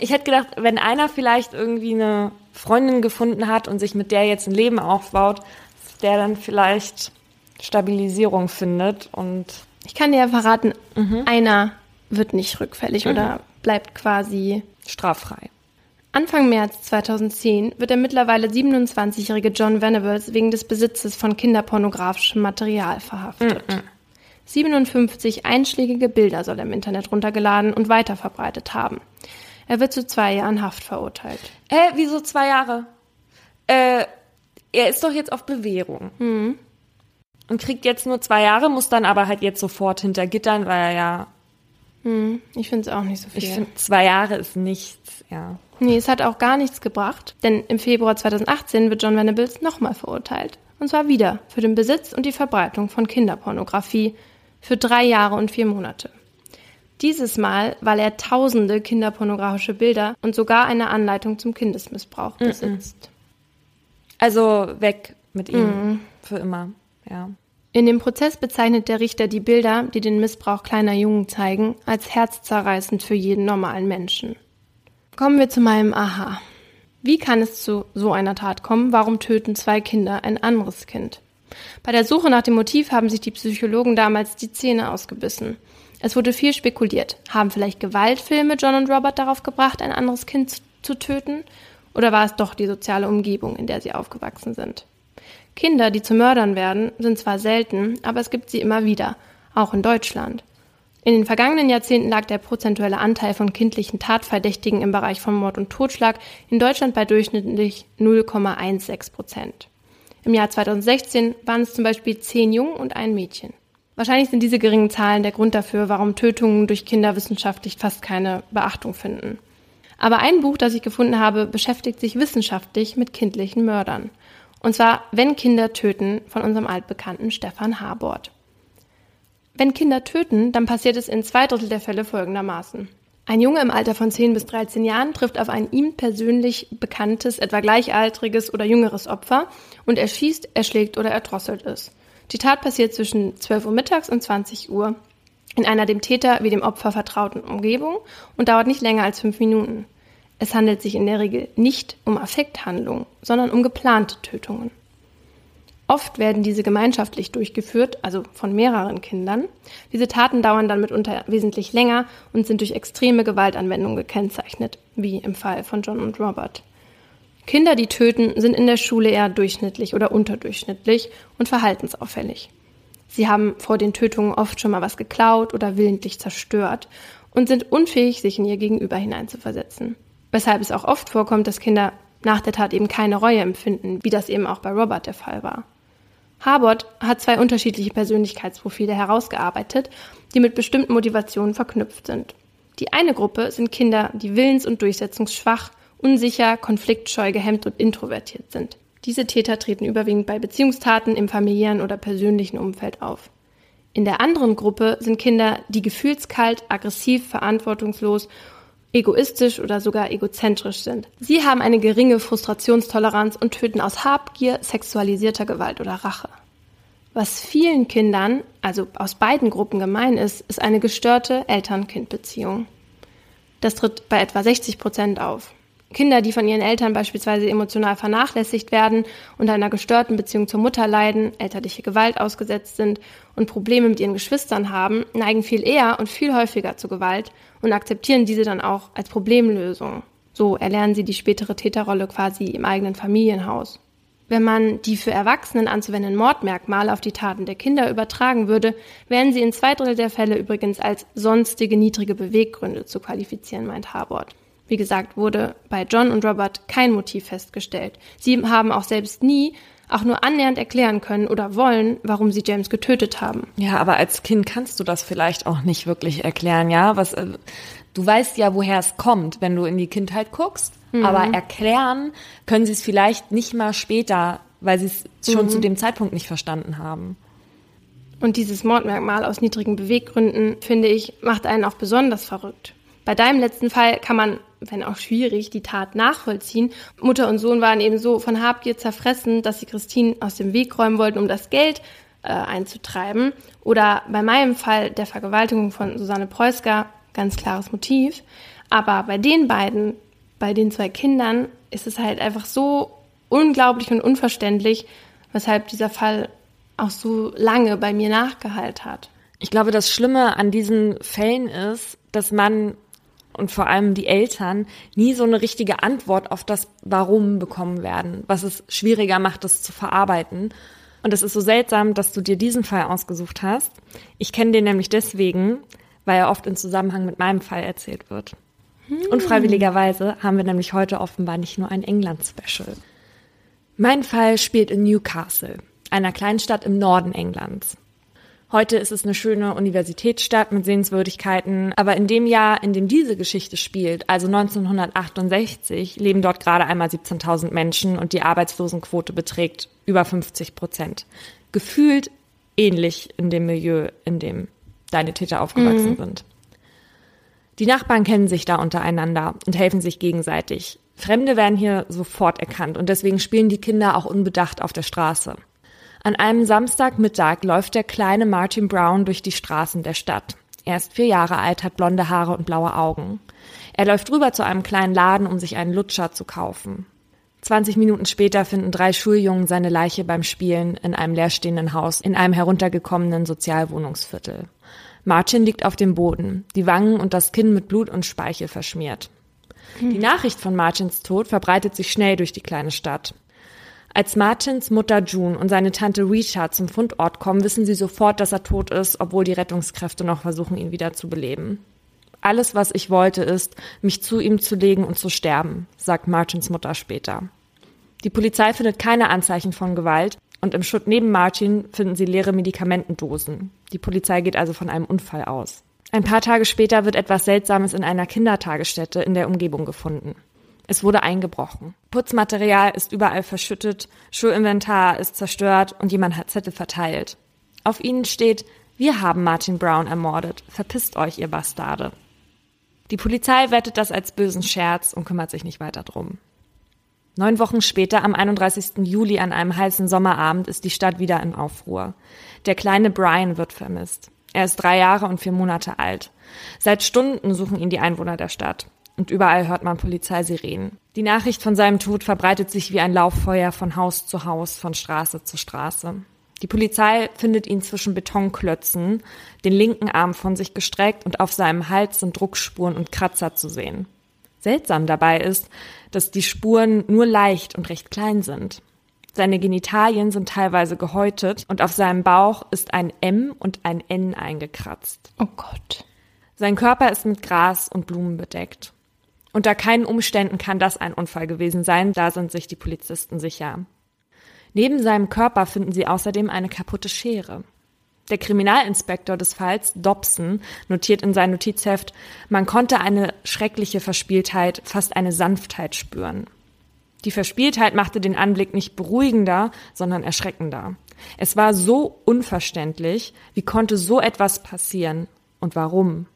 [SPEAKER 1] Ich hätte gedacht, wenn einer vielleicht irgendwie eine Freundin gefunden hat und sich mit der jetzt ein Leben aufbaut, der dann vielleicht Stabilisierung findet und
[SPEAKER 2] Ich kann dir ja verraten,
[SPEAKER 1] Mhm.
[SPEAKER 2] einer wird nicht rückfällig oder bleibt quasi.
[SPEAKER 1] straffrei.
[SPEAKER 2] Anfang März 2010 wird der mittlerweile 27-jährige John Venables wegen des Besitzes von kinderpornografischem Material verhaftet. 57 einschlägige Bilder soll er im Internet runtergeladen und weiterverbreitet haben. Er wird zu zwei Jahren Haft verurteilt.
[SPEAKER 1] Hä, wieso zwei Jahre? Äh, er ist doch jetzt auf Bewährung. Und kriegt jetzt nur zwei Jahre, muss dann aber halt jetzt sofort hinter Gittern, weil er ja,
[SPEAKER 2] Ich finde es auch nicht so viel.
[SPEAKER 1] ich finde, zwei Jahre ist nichts, ja.
[SPEAKER 2] Nee, es hat auch gar nichts gebracht, denn im Februar 2018 wird John Venables nochmal verurteilt. Und zwar wieder für den Besitz und die Verbreitung von Kinderpornografie für drei Jahre und vier Monate. Dieses Mal, weil er tausende kinderpornografische Bilder und sogar eine Anleitung zum Kindesmissbrauch besitzt.
[SPEAKER 1] Also weg mit ihm. Für immer, ja.
[SPEAKER 2] In dem Prozess bezeichnet der Richter die Bilder, die den Missbrauch kleiner Jungen zeigen, als herzzerreißend für jeden normalen Menschen. Kommen wir zu meinem Aha. Wie kann es zu so einer Tat kommen? Warum töten zwei Kinder ein anderes Kind? Bei der Suche nach dem Motiv haben sich die Psychologen damals die Zähne ausgebissen. Es wurde viel spekuliert. Haben vielleicht Gewaltfilme John und Robert darauf gebracht, ein anderes Kind zu- töten? Oder war es doch die soziale Umgebung, in der sie aufgewachsen sind? Kinder, die zu Mördern werden, sind zwar selten, aber es gibt sie immer wieder, auch in Deutschland. In den vergangenen Jahrzehnten lag der prozentuelle Anteil von kindlichen Tatverdächtigen im Bereich von Mord und Totschlag in Deutschland bei durchschnittlich 0,16 Prozent. Im Jahr 2016 waren es zum Beispiel zehn Jungen und ein Mädchen. Wahrscheinlich sind diese geringen Zahlen der Grund dafür, warum Tötungen durch Kinder wissenschaftlich fast keine Beachtung finden. Aber ein Buch, das ich gefunden habe, beschäftigt sich wissenschaftlich mit kindlichen Mördern. Und zwar Wenn Kinder töten von unserem altbekannten Stefan Habort. Wenn Kinder töten, dann passiert es in zwei Drittel der Fälle folgendermaßen. Ein Junge im Alter von 10 bis 13 Jahren trifft auf ein ihm persönlich bekanntes, etwa gleichaltriges oder jüngeres Opfer und erschießt, erschlägt oder erdrosselt es. Die Tat passiert zwischen 12 Uhr mittags und 20 Uhr in einer dem Täter wie dem Opfer vertrauten Umgebung und dauert nicht länger als fünf Minuten. Es handelt sich in der Regel nicht um Affekthandlungen, sondern um geplante Tötungen. Oft werden diese gemeinschaftlich durchgeführt, also von mehreren Kindern. Diese Taten dauern dann mitunter wesentlich länger und sind durch extreme Gewaltanwendung gekennzeichnet, wie im Fall von John und Robert. Kinder, die töten, sind in der Schule eher durchschnittlich oder unterdurchschnittlich und verhaltensauffällig. Sie haben vor den Tötungen oft schon mal was geklaut oder willentlich zerstört und sind unfähig, sich in ihr Gegenüber hineinzuversetzen. Weshalb es auch oft vorkommt, dass Kinder nach der Tat eben keine Reue empfinden, wie das eben auch bei Robert der Fall war. Harbord hat zwei unterschiedliche Persönlichkeitsprofile herausgearbeitet, die mit bestimmten Motivationen verknüpft sind. Die eine Gruppe sind Kinder, die willens- und durchsetzungsschwach, unsicher, konfliktscheu, gehemmt und introvertiert sind. Diese Täter treten überwiegend bei Beziehungstaten im familiären oder persönlichen Umfeld auf. In der anderen Gruppe sind Kinder, die gefühlskalt, aggressiv, verantwortungslos, egoistisch oder sogar egozentrisch sind. Sie haben eine geringe Frustrationstoleranz und töten aus Habgier, sexualisierter Gewalt oder Rache. Was vielen Kindern, also aus beiden Gruppen gemein ist, ist eine gestörte Eltern-Kind-Beziehung. Das tritt bei etwa 60 Prozent auf. Kinder, die von ihren Eltern beispielsweise emotional vernachlässigt werden und einer gestörten Beziehung zur Mutter leiden, elterliche Gewalt ausgesetzt sind und Probleme mit ihren Geschwistern haben, neigen viel eher und viel häufiger zu Gewalt und akzeptieren diese dann auch als Problemlösung. So erlernen sie die spätere Täterrolle quasi im eigenen Familienhaus. Wenn man die für Erwachsenen anzuwendenden Mordmerkmale auf die Taten der Kinder übertragen würde, wären sie in zwei Drittel der Fälle übrigens als sonstige niedrige Beweggründe zu qualifizieren, meint Harbord. Wie gesagt, wurde bei John und Robert kein Motiv festgestellt. Sie haben auch selbst nie auch nur annähernd erklären können oder wollen, warum sie James getötet haben.
[SPEAKER 1] Ja, aber als Kind kannst du das vielleicht auch nicht wirklich erklären, ja? Was, äh, du weißt ja, woher es kommt, wenn du in die Kindheit guckst. Mhm. Aber erklären können sie es vielleicht nicht mal später, weil sie es schon mhm. zu dem Zeitpunkt nicht verstanden haben.
[SPEAKER 2] Und dieses Mordmerkmal aus niedrigen Beweggründen, finde ich, macht einen auch besonders verrückt. Bei deinem letzten Fall kann man, wenn auch schwierig, die Tat nachvollziehen. Mutter und Sohn waren eben so von Habgier zerfressen, dass sie Christine aus dem Weg räumen wollten, um das Geld äh, einzutreiben. Oder bei meinem Fall der Vergewaltigung von Susanne Preusker, ganz klares Motiv. Aber bei den beiden, bei den zwei Kindern, ist es halt einfach so unglaublich und unverständlich, weshalb dieser Fall auch so lange bei mir nachgehalt hat.
[SPEAKER 1] Ich glaube, das Schlimme an diesen Fällen ist, dass man und vor allem die Eltern nie so eine richtige Antwort auf das Warum bekommen werden, was es schwieriger macht, das zu verarbeiten. Und es ist so seltsam, dass du dir diesen Fall ausgesucht hast. Ich kenne den nämlich deswegen, weil er oft in Zusammenhang mit meinem Fall erzählt wird. Hm. Unfreiwilligerweise haben wir nämlich heute offenbar nicht nur ein England-Special. Mein Fall spielt in Newcastle, einer Kleinstadt im Norden Englands. Heute ist es eine schöne Universitätsstadt mit Sehenswürdigkeiten, aber in dem Jahr, in dem diese Geschichte spielt, also 1968, leben dort gerade einmal 17.000 Menschen und die Arbeitslosenquote beträgt über 50 Prozent. Gefühlt ähnlich in dem Milieu, in dem deine Täter aufgewachsen mhm. sind. Die Nachbarn kennen sich da untereinander und helfen sich gegenseitig. Fremde werden hier sofort erkannt und deswegen spielen die Kinder auch unbedacht auf der Straße. An einem Samstagmittag läuft der kleine Martin Brown durch die Straßen der Stadt. Er ist vier Jahre alt, hat blonde Haare und blaue Augen. Er läuft rüber zu einem kleinen Laden, um sich einen Lutscher zu kaufen. 20 Minuten später finden drei Schuljungen seine Leiche beim Spielen in einem leerstehenden Haus in einem heruntergekommenen Sozialwohnungsviertel. Martin liegt auf dem Boden, die Wangen und das Kinn mit Blut und Speichel verschmiert. Die Nachricht von Martins Tod verbreitet sich schnell durch die kleine Stadt. Als Martins Mutter June und seine Tante Risha zum Fundort kommen, wissen sie sofort, dass er tot ist, obwohl die Rettungskräfte noch versuchen, ihn wieder zu beleben. Alles, was ich wollte, ist, mich zu ihm zu legen und zu sterben, sagt Martins Mutter später. Die Polizei findet keine Anzeichen von Gewalt und im Schutt neben Martin finden sie leere Medikamentendosen. Die Polizei geht also von einem Unfall aus. Ein paar Tage später wird etwas Seltsames in einer Kindertagesstätte in der Umgebung gefunden. Es wurde eingebrochen. Putzmaterial ist überall verschüttet, Schulinventar ist zerstört und jemand hat Zettel verteilt. Auf ihnen steht, wir haben Martin Brown ermordet. Verpisst euch, ihr Bastarde. Die Polizei wertet das als bösen Scherz und kümmert sich nicht weiter drum. Neun Wochen später, am 31. Juli an einem heißen Sommerabend, ist die Stadt wieder in Aufruhr. Der kleine Brian wird vermisst. Er ist drei Jahre und vier Monate alt. Seit Stunden suchen ihn die Einwohner der Stadt und überall hört man Polizeisirenen. Die Nachricht von seinem Tod verbreitet sich wie ein Lauffeuer von Haus zu Haus, von Straße zu Straße. Die Polizei findet ihn zwischen Betonklötzen, den linken Arm von sich gestreckt und auf seinem Hals sind Druckspuren und Kratzer zu sehen. Seltsam dabei ist, dass die Spuren nur leicht und recht klein sind. Seine Genitalien sind teilweise gehäutet und auf seinem Bauch ist ein M und ein N eingekratzt.
[SPEAKER 2] Oh Gott.
[SPEAKER 1] Sein Körper ist mit Gras und Blumen bedeckt. Unter keinen Umständen kann das ein Unfall gewesen sein, da sind sich die Polizisten sicher. Neben seinem Körper finden sie außerdem eine kaputte Schere. Der Kriminalinspektor des Falls, Dobson, notiert in sein Notizheft, man konnte eine schreckliche Verspieltheit, fast eine Sanftheit spüren. Die Verspieltheit machte den Anblick nicht beruhigender, sondern erschreckender. Es war so unverständlich, wie konnte so etwas passieren und warum?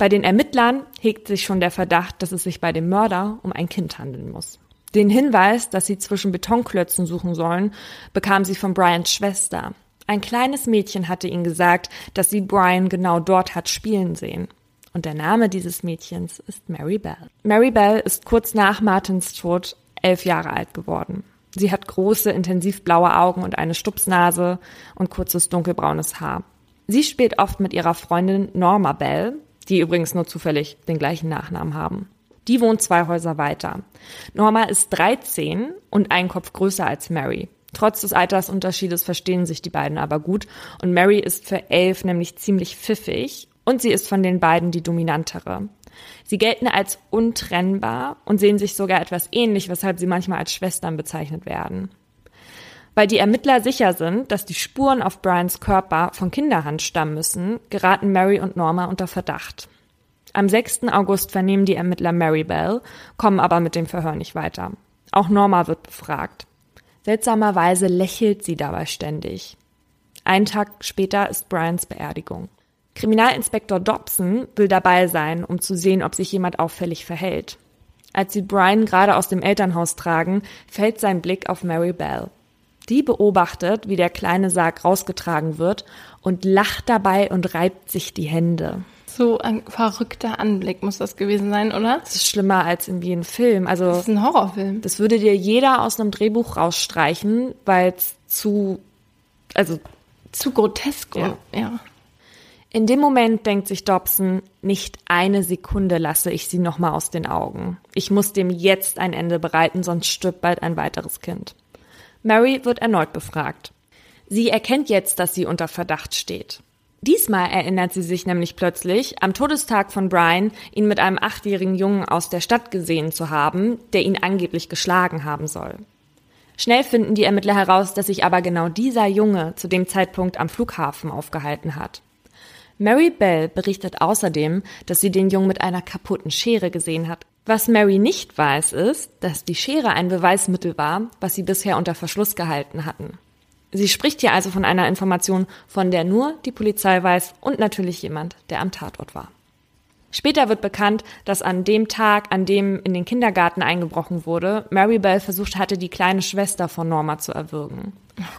[SPEAKER 1] Bei den Ermittlern hegt sich schon der Verdacht, dass es sich bei dem Mörder um ein Kind handeln muss. Den Hinweis, dass sie zwischen Betonklötzen suchen sollen, bekam sie von Brians Schwester. Ein kleines Mädchen hatte ihnen gesagt, dass sie Brian genau dort hat spielen sehen. Und der Name dieses Mädchens ist Mary Bell. Mary Bell ist kurz nach Martins Tod elf Jahre alt geworden. Sie hat große, intensiv blaue Augen und eine Stupsnase und kurzes dunkelbraunes Haar. Sie spielt oft mit ihrer Freundin Norma Bell, die übrigens nur zufällig den gleichen Nachnamen haben. Die wohnt zwei Häuser weiter. Norma ist 13 und einen Kopf größer als Mary. Trotz des Altersunterschiedes verstehen sich die beiden aber gut und Mary ist für elf nämlich ziemlich pfiffig und sie ist von den beiden die dominantere. Sie gelten als untrennbar und sehen sich sogar etwas ähnlich, weshalb sie manchmal als Schwestern bezeichnet werden. Weil die Ermittler sicher sind, dass die Spuren auf Brians Körper von Kinderhand stammen müssen, geraten Mary und Norma unter Verdacht. Am 6. August vernehmen die Ermittler Mary Bell, kommen aber mit dem Verhör nicht weiter. Auch Norma wird befragt. Seltsamerweise lächelt sie dabei ständig. Einen Tag später ist Brians Beerdigung. Kriminalinspektor Dobson will dabei sein, um zu sehen, ob sich jemand auffällig verhält. Als sie Brian gerade aus dem Elternhaus tragen, fällt sein Blick auf Mary Bell. Die beobachtet, wie der kleine Sarg rausgetragen wird und lacht dabei und reibt sich die Hände.
[SPEAKER 2] So ein verrückter Anblick muss das gewesen sein, oder?
[SPEAKER 1] Das ist schlimmer als in ein Film. Also
[SPEAKER 2] Das ist ein Horrorfilm.
[SPEAKER 1] das würde dir jeder aus einem Drehbuch rausstreichen, weil es zu, also
[SPEAKER 2] Zu grotesk.
[SPEAKER 1] Ja.
[SPEAKER 2] ja.
[SPEAKER 1] in dem Moment denkt sich Dobson, nicht eine Sekunde lasse ich sie nochmal aus den Augen. Ich muss dem jetzt ein Ende bereiten, sonst stirbt bald ein weiteres Kind. Mary wird erneut befragt. Sie erkennt jetzt, dass sie unter Verdacht steht. Diesmal erinnert sie sich nämlich plötzlich, am Todestag von Brian ihn mit einem achtjährigen Jungen aus der Stadt gesehen zu haben, der ihn angeblich geschlagen haben soll. Schnell finden die Ermittler heraus, dass sich aber genau dieser Junge zu dem Zeitpunkt am Flughafen aufgehalten hat. Mary Bell berichtet außerdem, dass sie den Jungen mit einer kaputten Schere gesehen hat. Was Mary nicht weiß, ist, dass die Schere ein Beweismittel war, was sie bisher unter Verschluss gehalten hatten. Sie spricht hier also von einer Information, von der nur die Polizei weiß und natürlich jemand, der am Tatort war. Später wird bekannt, dass an dem Tag, an dem in den Kindergarten eingebrochen wurde, Mary Bell versucht hatte, die kleine Schwester von Norma zu erwürgen.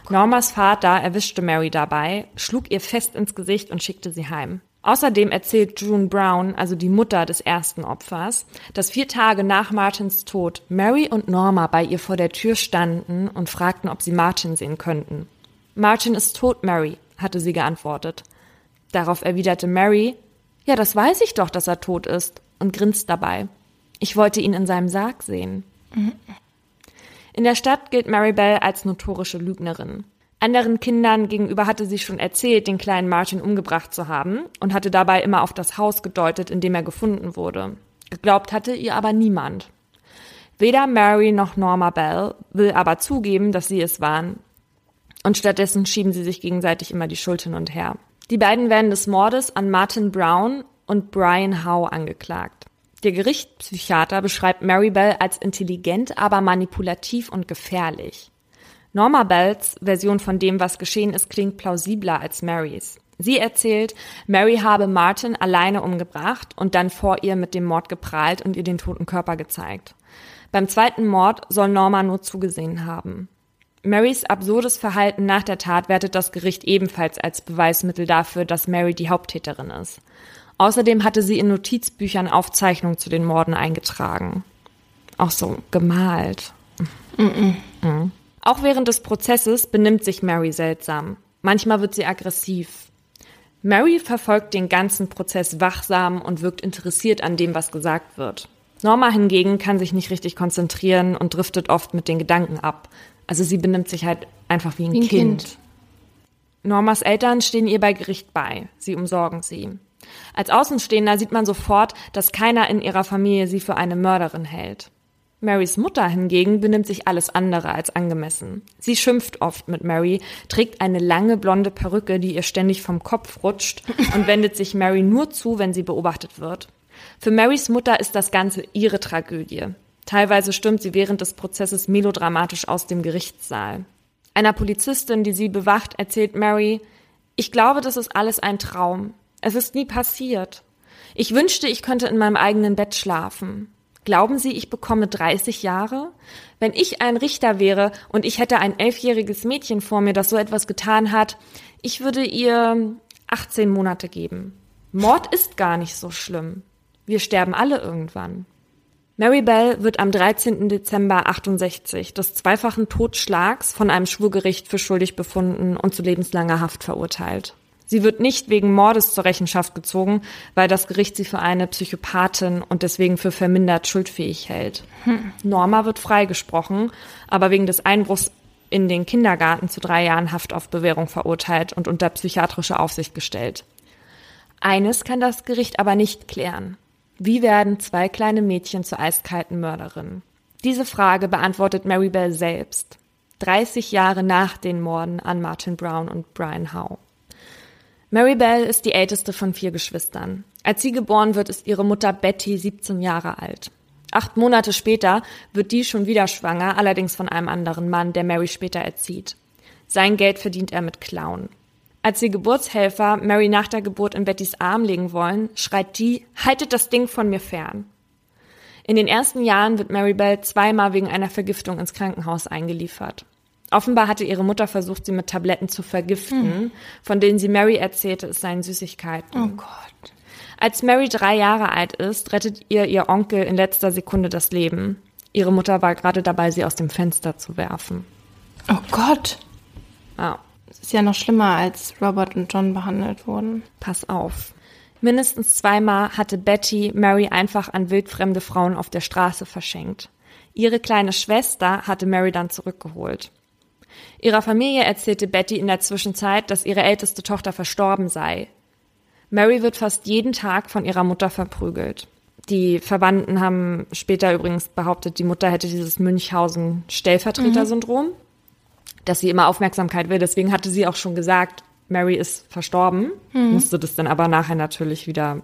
[SPEAKER 1] Normas Vater erwischte Mary dabei, schlug ihr fest ins Gesicht und schickte sie heim. Außerdem erzählt June Brown, also die Mutter des ersten Opfers, dass vier Tage nach Martins Tod Mary und Norma bei ihr vor der Tür standen und fragten, ob sie Martin sehen könnten. Martin ist tot, Mary, hatte sie geantwortet. Darauf erwiderte Mary, ja, das weiß ich doch, dass er tot ist, und grinst dabei. Ich wollte ihn in seinem Sarg sehen. In der Stadt gilt Mary Bell als notorische Lügnerin. Anderen Kindern gegenüber hatte sie schon erzählt, den kleinen Martin umgebracht zu haben und hatte dabei immer auf das Haus gedeutet, in dem er gefunden wurde. Geglaubt hatte ihr aber niemand. Weder Mary noch Norma Bell will aber zugeben, dass sie es waren. Und stattdessen schieben sie sich gegenseitig immer die Schuld hin und her. Die beiden werden des Mordes an Martin Brown und Brian Howe angeklagt. Der Gerichtspsychiater beschreibt Mary Bell als intelligent, aber manipulativ und gefährlich. Norma Bells Version von dem, was geschehen ist, klingt plausibler als Marys. Sie erzählt, Mary habe Martin alleine umgebracht und dann vor ihr mit dem Mord geprahlt und ihr den toten Körper gezeigt. Beim zweiten Mord soll Norma nur zugesehen haben. Marys absurdes Verhalten nach der Tat wertet das Gericht ebenfalls als Beweismittel dafür, dass Mary die Haupttäterin ist. Außerdem hatte sie in Notizbüchern Aufzeichnungen zu den Morden eingetragen. Auch so gemalt. Mhm. Auch während des Prozesses benimmt sich Mary seltsam. Manchmal wird sie aggressiv. Mary verfolgt den ganzen Prozess wachsam und wirkt interessiert an dem, was gesagt wird. Norma hingegen kann sich nicht richtig konzentrieren und driftet oft mit den Gedanken ab. Also sie benimmt sich halt einfach wie ein,
[SPEAKER 2] Wie ein
[SPEAKER 1] kind.
[SPEAKER 2] Kind.
[SPEAKER 1] Normas Eltern stehen ihr bei Gericht bei. Sie umsorgen sie. Als Außenstehender sieht man sofort, dass keiner in ihrer Familie sie für eine Mörderin hält. Marys Mutter hingegen benimmt sich alles andere als angemessen. Sie schimpft oft mit Mary, trägt eine lange blonde Perücke, die ihr ständig vom Kopf rutscht und wendet sich Mary nur zu, wenn sie beobachtet wird. Für Marys Mutter ist das Ganze ihre Tragödie. Teilweise stürmt sie während des Prozesses melodramatisch aus dem Gerichtssaal. Einer Polizistin, die sie bewacht, erzählt Mary, ich glaube, das ist alles ein Traum. Es ist nie passiert. Ich wünschte, ich könnte in meinem eigenen Bett schlafen. Glauben Sie, ich bekomme 30 Jahre? Wenn ich ein Richter wäre und ich hätte ein elfjähriges Mädchen vor mir, das so etwas getan hat, ich würde ihr 18 Monate geben. Mord ist gar nicht so schlimm. Wir sterben alle irgendwann. Mary Bell wird am 13. Dezember 68 des zweifachen Totschlags von einem Schwurgericht für schuldig befunden und zu lebenslanger Haft verurteilt. Sie wird nicht wegen Mordes zur Rechenschaft gezogen, weil das Gericht sie für eine Psychopathin und deswegen für vermindert schuldfähig hält. Norma wird freigesprochen, aber wegen des Einbruchs in den Kindergarten zu drei Jahren Haft auf Bewährung verurteilt und unter psychiatrische Aufsicht gestellt. Eines kann das Gericht aber nicht klären. Wie werden zwei kleine Mädchen zu eiskalten Mörderinnen? Diese Frage beantwortet Mary Bell selbst. 30 Jahre nach den Morden an Martin Brown und Brian Howe. Mary Bell ist die älteste von vier Geschwistern. Als sie geboren wird, ist ihre Mutter Betty 17 Jahre alt. Acht Monate später wird die schon wieder schwanger, allerdings von einem anderen Mann, der Mary später erzieht. Sein Geld verdient er mit Klauen. Als die Geburtshelfer Mary nach der Geburt in Bettys Arm legen wollen, schreit die, haltet das Ding von mir fern. In den ersten Jahren wird Mary Bell zweimal wegen einer Vergiftung ins Krankenhaus eingeliefert. Offenbar hatte ihre Mutter versucht, sie mit Tabletten zu vergiften, hm. von denen sie Mary erzählte, es seien Süßigkeiten.
[SPEAKER 2] Oh Gott.
[SPEAKER 1] Als Mary drei Jahre alt ist, rettet ihr ihr Onkel in letzter Sekunde das Leben. Ihre Mutter war gerade dabei, sie aus dem Fenster zu werfen.
[SPEAKER 2] Oh Gott.
[SPEAKER 1] Ja.
[SPEAKER 2] Das ist ja noch schlimmer, als Robert und John behandelt wurden.
[SPEAKER 1] Pass auf. Mindestens zweimal hatte Betty Mary einfach an wildfremde Frauen auf der Straße verschenkt. Ihre kleine Schwester hatte Mary dann zurückgeholt. Ihrer Familie erzählte Betty in der Zwischenzeit, dass ihre älteste Tochter verstorben sei. Mary wird fast jeden Tag von ihrer Mutter verprügelt. Die Verwandten haben später übrigens behauptet, die Mutter hätte dieses Münchhausen-Stellvertreter-Syndrom, mhm. dass sie immer Aufmerksamkeit will. Deswegen hatte sie auch schon gesagt, Mary ist verstorben, mhm. musste das dann aber nachher natürlich wieder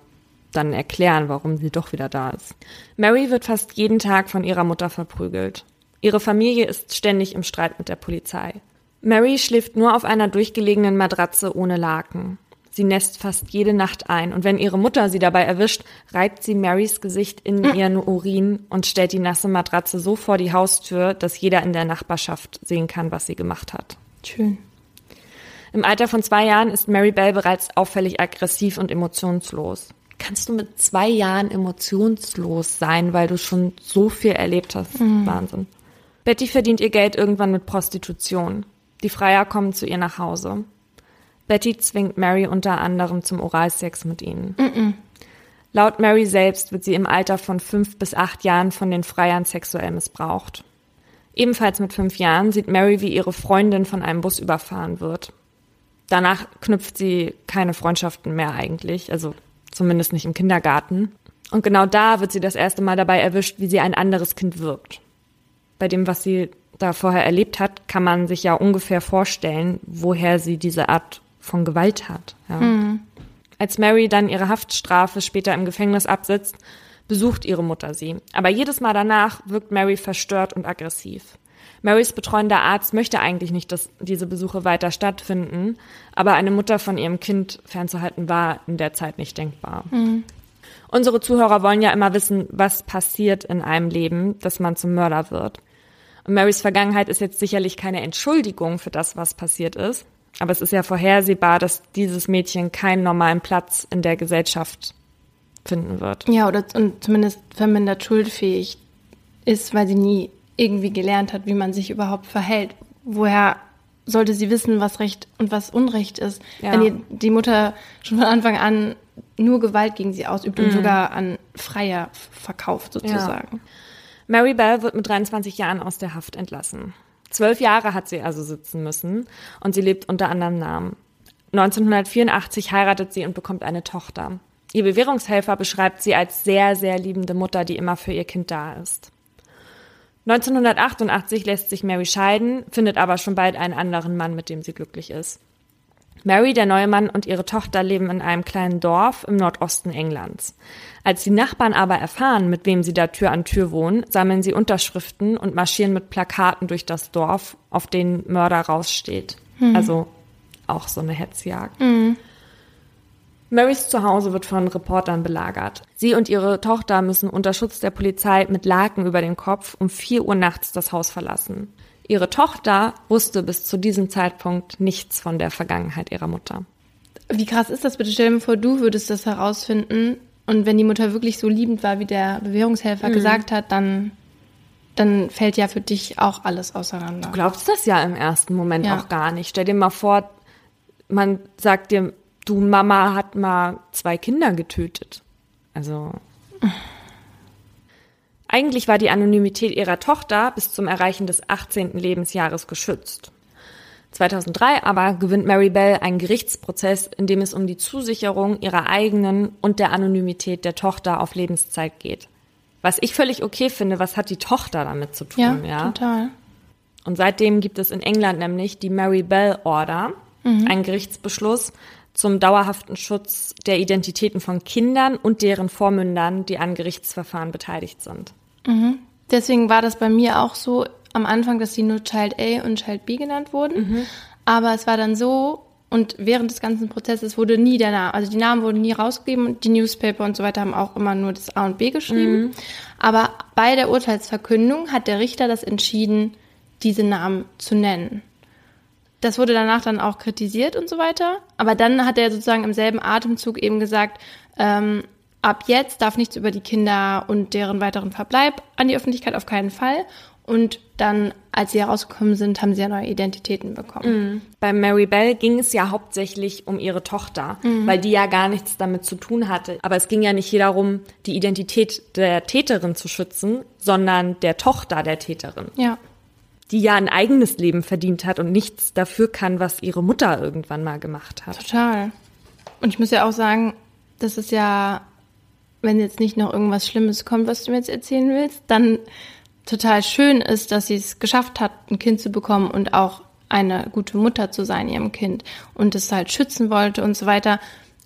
[SPEAKER 1] dann erklären, warum sie doch wieder da ist. Mary wird fast jeden Tag von ihrer Mutter verprügelt. Ihre Familie ist ständig im Streit mit der Polizei. Mary schläft nur auf einer durchgelegenen Matratze ohne Laken. Sie nässt fast jede Nacht ein und wenn ihre Mutter sie dabei erwischt, reibt sie Marys Gesicht in hm. ihren Urin und stellt die nasse Matratze so vor die Haustür, dass jeder in der Nachbarschaft sehen kann, was sie gemacht hat.
[SPEAKER 2] Schön.
[SPEAKER 1] Im Alter von zwei Jahren ist Mary Bell bereits auffällig aggressiv und emotionslos. Kannst du mit zwei Jahren emotionslos sein, weil du schon so viel erlebt hast? Mhm. Wahnsinn. Betty verdient ihr Geld irgendwann mit Prostitution. Die Freier kommen zu ihr nach Hause. Betty zwingt Mary unter anderem zum Oralsex mit ihnen. Mhm. Laut Mary selbst wird sie im Alter von fünf bis acht Jahren von den Freiern sexuell missbraucht. Ebenfalls mit fünf Jahren sieht Mary, wie ihre Freundin von einem Bus überfahren wird. Danach knüpft sie keine Freundschaften mehr eigentlich, also zumindest nicht im Kindergarten. Und genau da wird sie das erste Mal dabei erwischt, wie sie ein anderes Kind wirkt. Bei dem, was sie da vorher erlebt hat, kann man sich ja ungefähr vorstellen, woher sie diese Art von Gewalt hat. Ja. Mhm. Als Mary dann ihre Haftstrafe später im Gefängnis absitzt, besucht ihre Mutter sie. Aber jedes Mal danach wirkt Mary verstört und aggressiv. Marys betreuender Arzt möchte eigentlich nicht, dass diese Besuche weiter stattfinden, aber eine Mutter von ihrem Kind fernzuhalten war in der Zeit nicht denkbar. Mhm. Unsere Zuhörer wollen ja immer wissen, was passiert in einem Leben, dass man zum Mörder wird. Und Marys Vergangenheit ist jetzt sicherlich keine Entschuldigung für das, was passiert ist, aber es ist ja vorhersehbar, dass dieses Mädchen keinen normalen Platz in der Gesellschaft finden wird.
[SPEAKER 2] Ja, oder und zumindest vermindert schuldfähig ist, weil sie nie irgendwie gelernt hat, wie man sich überhaupt verhält. Woher sollte sie wissen, was Recht und was Unrecht ist, ja. wenn ihr die Mutter schon von Anfang an nur Gewalt gegen sie ausübt mhm. und sogar an Freier verkauft sozusagen. Ja.
[SPEAKER 1] Mary Bell wird mit 23 Jahren aus der Haft entlassen. Zwölf Jahre hat sie also sitzen müssen und sie lebt unter anderem Namen. 1984 heiratet sie und bekommt eine Tochter. Ihr Bewährungshelfer beschreibt sie als sehr, sehr liebende Mutter, die immer für ihr Kind da ist. 1988 lässt sich Mary scheiden, findet aber schon bald einen anderen Mann, mit dem sie glücklich ist. Mary, der neue Mann und ihre Tochter leben in einem kleinen Dorf im Nordosten Englands. Als die Nachbarn aber erfahren, mit wem sie da Tür an Tür wohnen, sammeln sie Unterschriften und marschieren mit Plakaten durch das Dorf, auf denen Mörder raussteht. Mhm. Also auch so eine Hetzjagd. Mhm. Marys Zuhause wird von Reportern belagert. Sie und ihre Tochter müssen unter Schutz der Polizei mit Laken über dem Kopf um 4 Uhr nachts das Haus verlassen. Ihre Tochter wusste bis zu diesem Zeitpunkt nichts von der Vergangenheit ihrer Mutter.
[SPEAKER 2] Wie krass ist das bitte? Stell dir vor, du würdest das herausfinden und wenn die Mutter wirklich so liebend war, wie der Bewährungshelfer mhm. gesagt hat, dann, dann fällt ja für dich auch alles auseinander.
[SPEAKER 1] Du glaubst das ja im ersten Moment ja. auch gar nicht. Stell dir mal vor, man sagt dir, du Mama hat mal zwei Kinder getötet. Also. Eigentlich war die Anonymität ihrer Tochter bis zum Erreichen des 18. Lebensjahres geschützt. 2003 aber gewinnt Mary Bell einen Gerichtsprozess, in dem es um die Zusicherung ihrer eigenen und der Anonymität der Tochter auf Lebenszeit geht. Was ich völlig okay finde, was hat die Tochter damit zu tun,
[SPEAKER 2] ja? ja? total.
[SPEAKER 1] Und seitdem gibt es in England nämlich die Mary Bell Order, ein Gerichtsbeschluss zum dauerhaften Schutz der Identitäten von Kindern und deren Vormündern, die an Gerichtsverfahren beteiligt sind.
[SPEAKER 2] Deswegen war das bei mir auch so am Anfang, dass sie nur Child A und Child B genannt wurden. Aber es war dann so, und während des ganzen Prozesses wurde nie der Name, also die Namen wurden nie rausgegeben und die Newspaper und so weiter haben auch immer nur das A und B geschrieben. Aber bei der Urteilsverkündung hat der Richter das entschieden, diese Namen zu nennen. Das wurde danach dann auch kritisiert und so weiter. Aber dann hat er sozusagen im selben Atemzug eben gesagt, ähm, ab jetzt darf nichts über die Kinder und deren weiteren Verbleib an die Öffentlichkeit auf keinen Fall. Und dann, als sie herausgekommen sind, haben sie ja neue Identitäten bekommen.
[SPEAKER 1] Bei Mary Bell ging es ja hauptsächlich um ihre Tochter, weil die ja gar nichts damit zu tun hatte. Aber es ging ja nicht hier darum, die Identität der Täterin zu schützen, sondern der Tochter der Täterin,
[SPEAKER 2] Ja.
[SPEAKER 1] Die ja ein eigenes Leben verdient hat und nichts dafür kann, was ihre Mutter irgendwann mal gemacht hat.
[SPEAKER 2] Total. Und ich muss ja auch sagen, das ist ja, wenn jetzt nicht noch irgendwas Schlimmes kommt, was du mir jetzt erzählen willst, dann total schön ist, dass sie es geschafft hat, ein Kind zu bekommen und auch eine gute Mutter zu sein ihrem Kind und es halt schützen wollte und so weiter.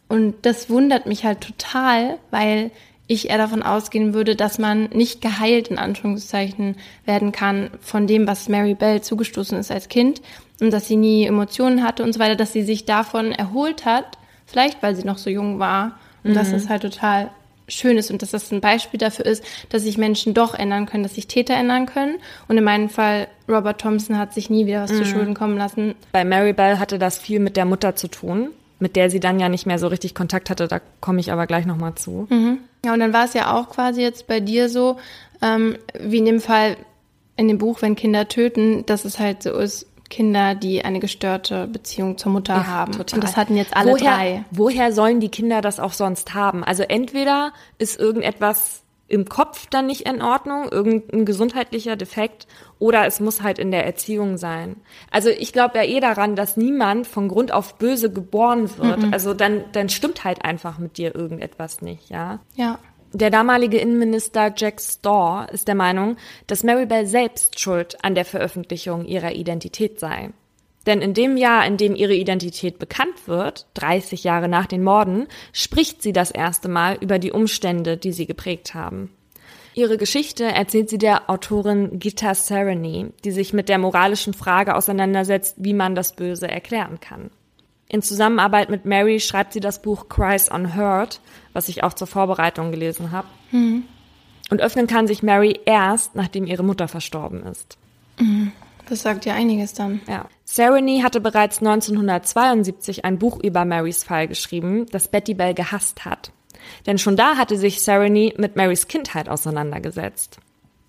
[SPEAKER 2] Und das wundert mich halt total, weil ich eher davon ausgehen würde, dass man nicht geheilt in Anführungszeichen werden kann von dem, was Mary Bell zugestoßen ist als Kind und dass sie nie Emotionen hatte und so weiter, dass sie sich davon erholt hat, vielleicht weil sie noch so jung war und dass es halt total schön ist und dass das ein Beispiel dafür ist, dass sich Menschen doch ändern können, dass sich Täter ändern können. Und in meinem Fall, Robert Thompson hat sich nie wieder was zu Schulden kommen lassen.
[SPEAKER 1] Bei Mary Bell hatte das viel mit der Mutter zu tun, mit der sie dann ja nicht mehr so richtig Kontakt hatte. Da komme ich aber gleich nochmal zu.
[SPEAKER 2] Ja, und dann war es ja auch quasi jetzt bei dir so, ähm, wie in dem Fall in dem Buch, wenn Kinder töten, dass es halt so ist, Kinder, die eine gestörte Beziehung zur Mutter haben. Und das hatten jetzt alle
[SPEAKER 1] woher,
[SPEAKER 2] drei.
[SPEAKER 1] Woher sollen die Kinder das auch sonst haben? Also entweder ist irgendetwas im Kopf dann nicht in Ordnung, irgendein gesundheitlicher Defekt, oder es muss halt in der Erziehung sein. Also ich glaube ja eh daran, dass niemand von Grund auf böse geboren wird. Also dann, dann stimmt halt einfach mit dir irgendetwas nicht, ja.
[SPEAKER 2] Ja.
[SPEAKER 1] Der damalige Innenminister Jack Storr ist der Meinung, dass Mary Bell selbst schuld an der Veröffentlichung ihrer Identität sei. Denn in dem Jahr, in dem ihre Identität bekannt wird, 30 Jahre nach den Morden, spricht sie das erste Mal über die Umstände, die sie geprägt haben. Ihre Geschichte erzählt sie der Autorin Gita Sereny, die sich mit der moralischen Frage auseinandersetzt, wie man das Böse erklären kann. In Zusammenarbeit mit Mary schreibt sie das Buch Cries Unheard, was ich auch zur Vorbereitung gelesen habe. Und öffnen kann sich Mary erst, nachdem ihre Mutter verstorben ist.
[SPEAKER 2] Das sagt ja einiges dann.
[SPEAKER 1] Ja. Sereny hatte bereits 1972 ein Buch über Marys Fall geschrieben, das Betty Bell gehasst hat. Denn schon da hatte sich Sereny mit Marys Kindheit auseinandergesetzt.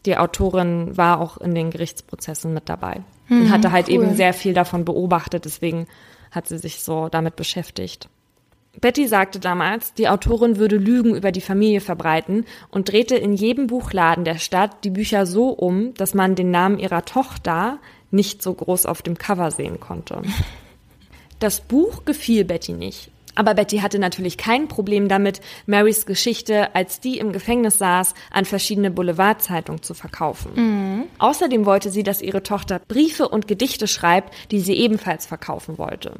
[SPEAKER 1] Die Autorin war auch in den Gerichtsprozessen mit dabei und hatte halt
[SPEAKER 2] cool.
[SPEAKER 1] eben sehr viel davon beobachtet, deswegen hat sie sich so damit beschäftigt. Betty sagte damals, die Autorin würde Lügen über die Familie verbreiten und drehte in jedem Buchladen der Stadt die Bücher so um, dass man den Namen ihrer Tochter nicht so groß auf dem Cover sehen konnte. Das Buch gefiel Betty nicht. Aber Betty hatte natürlich kein Problem damit, Marys Geschichte, als die im Gefängnis saß, an verschiedene Boulevardzeitungen zu verkaufen. Außerdem wollte sie, dass ihre Tochter Briefe und Gedichte schreibt, die sie ebenfalls verkaufen wollte.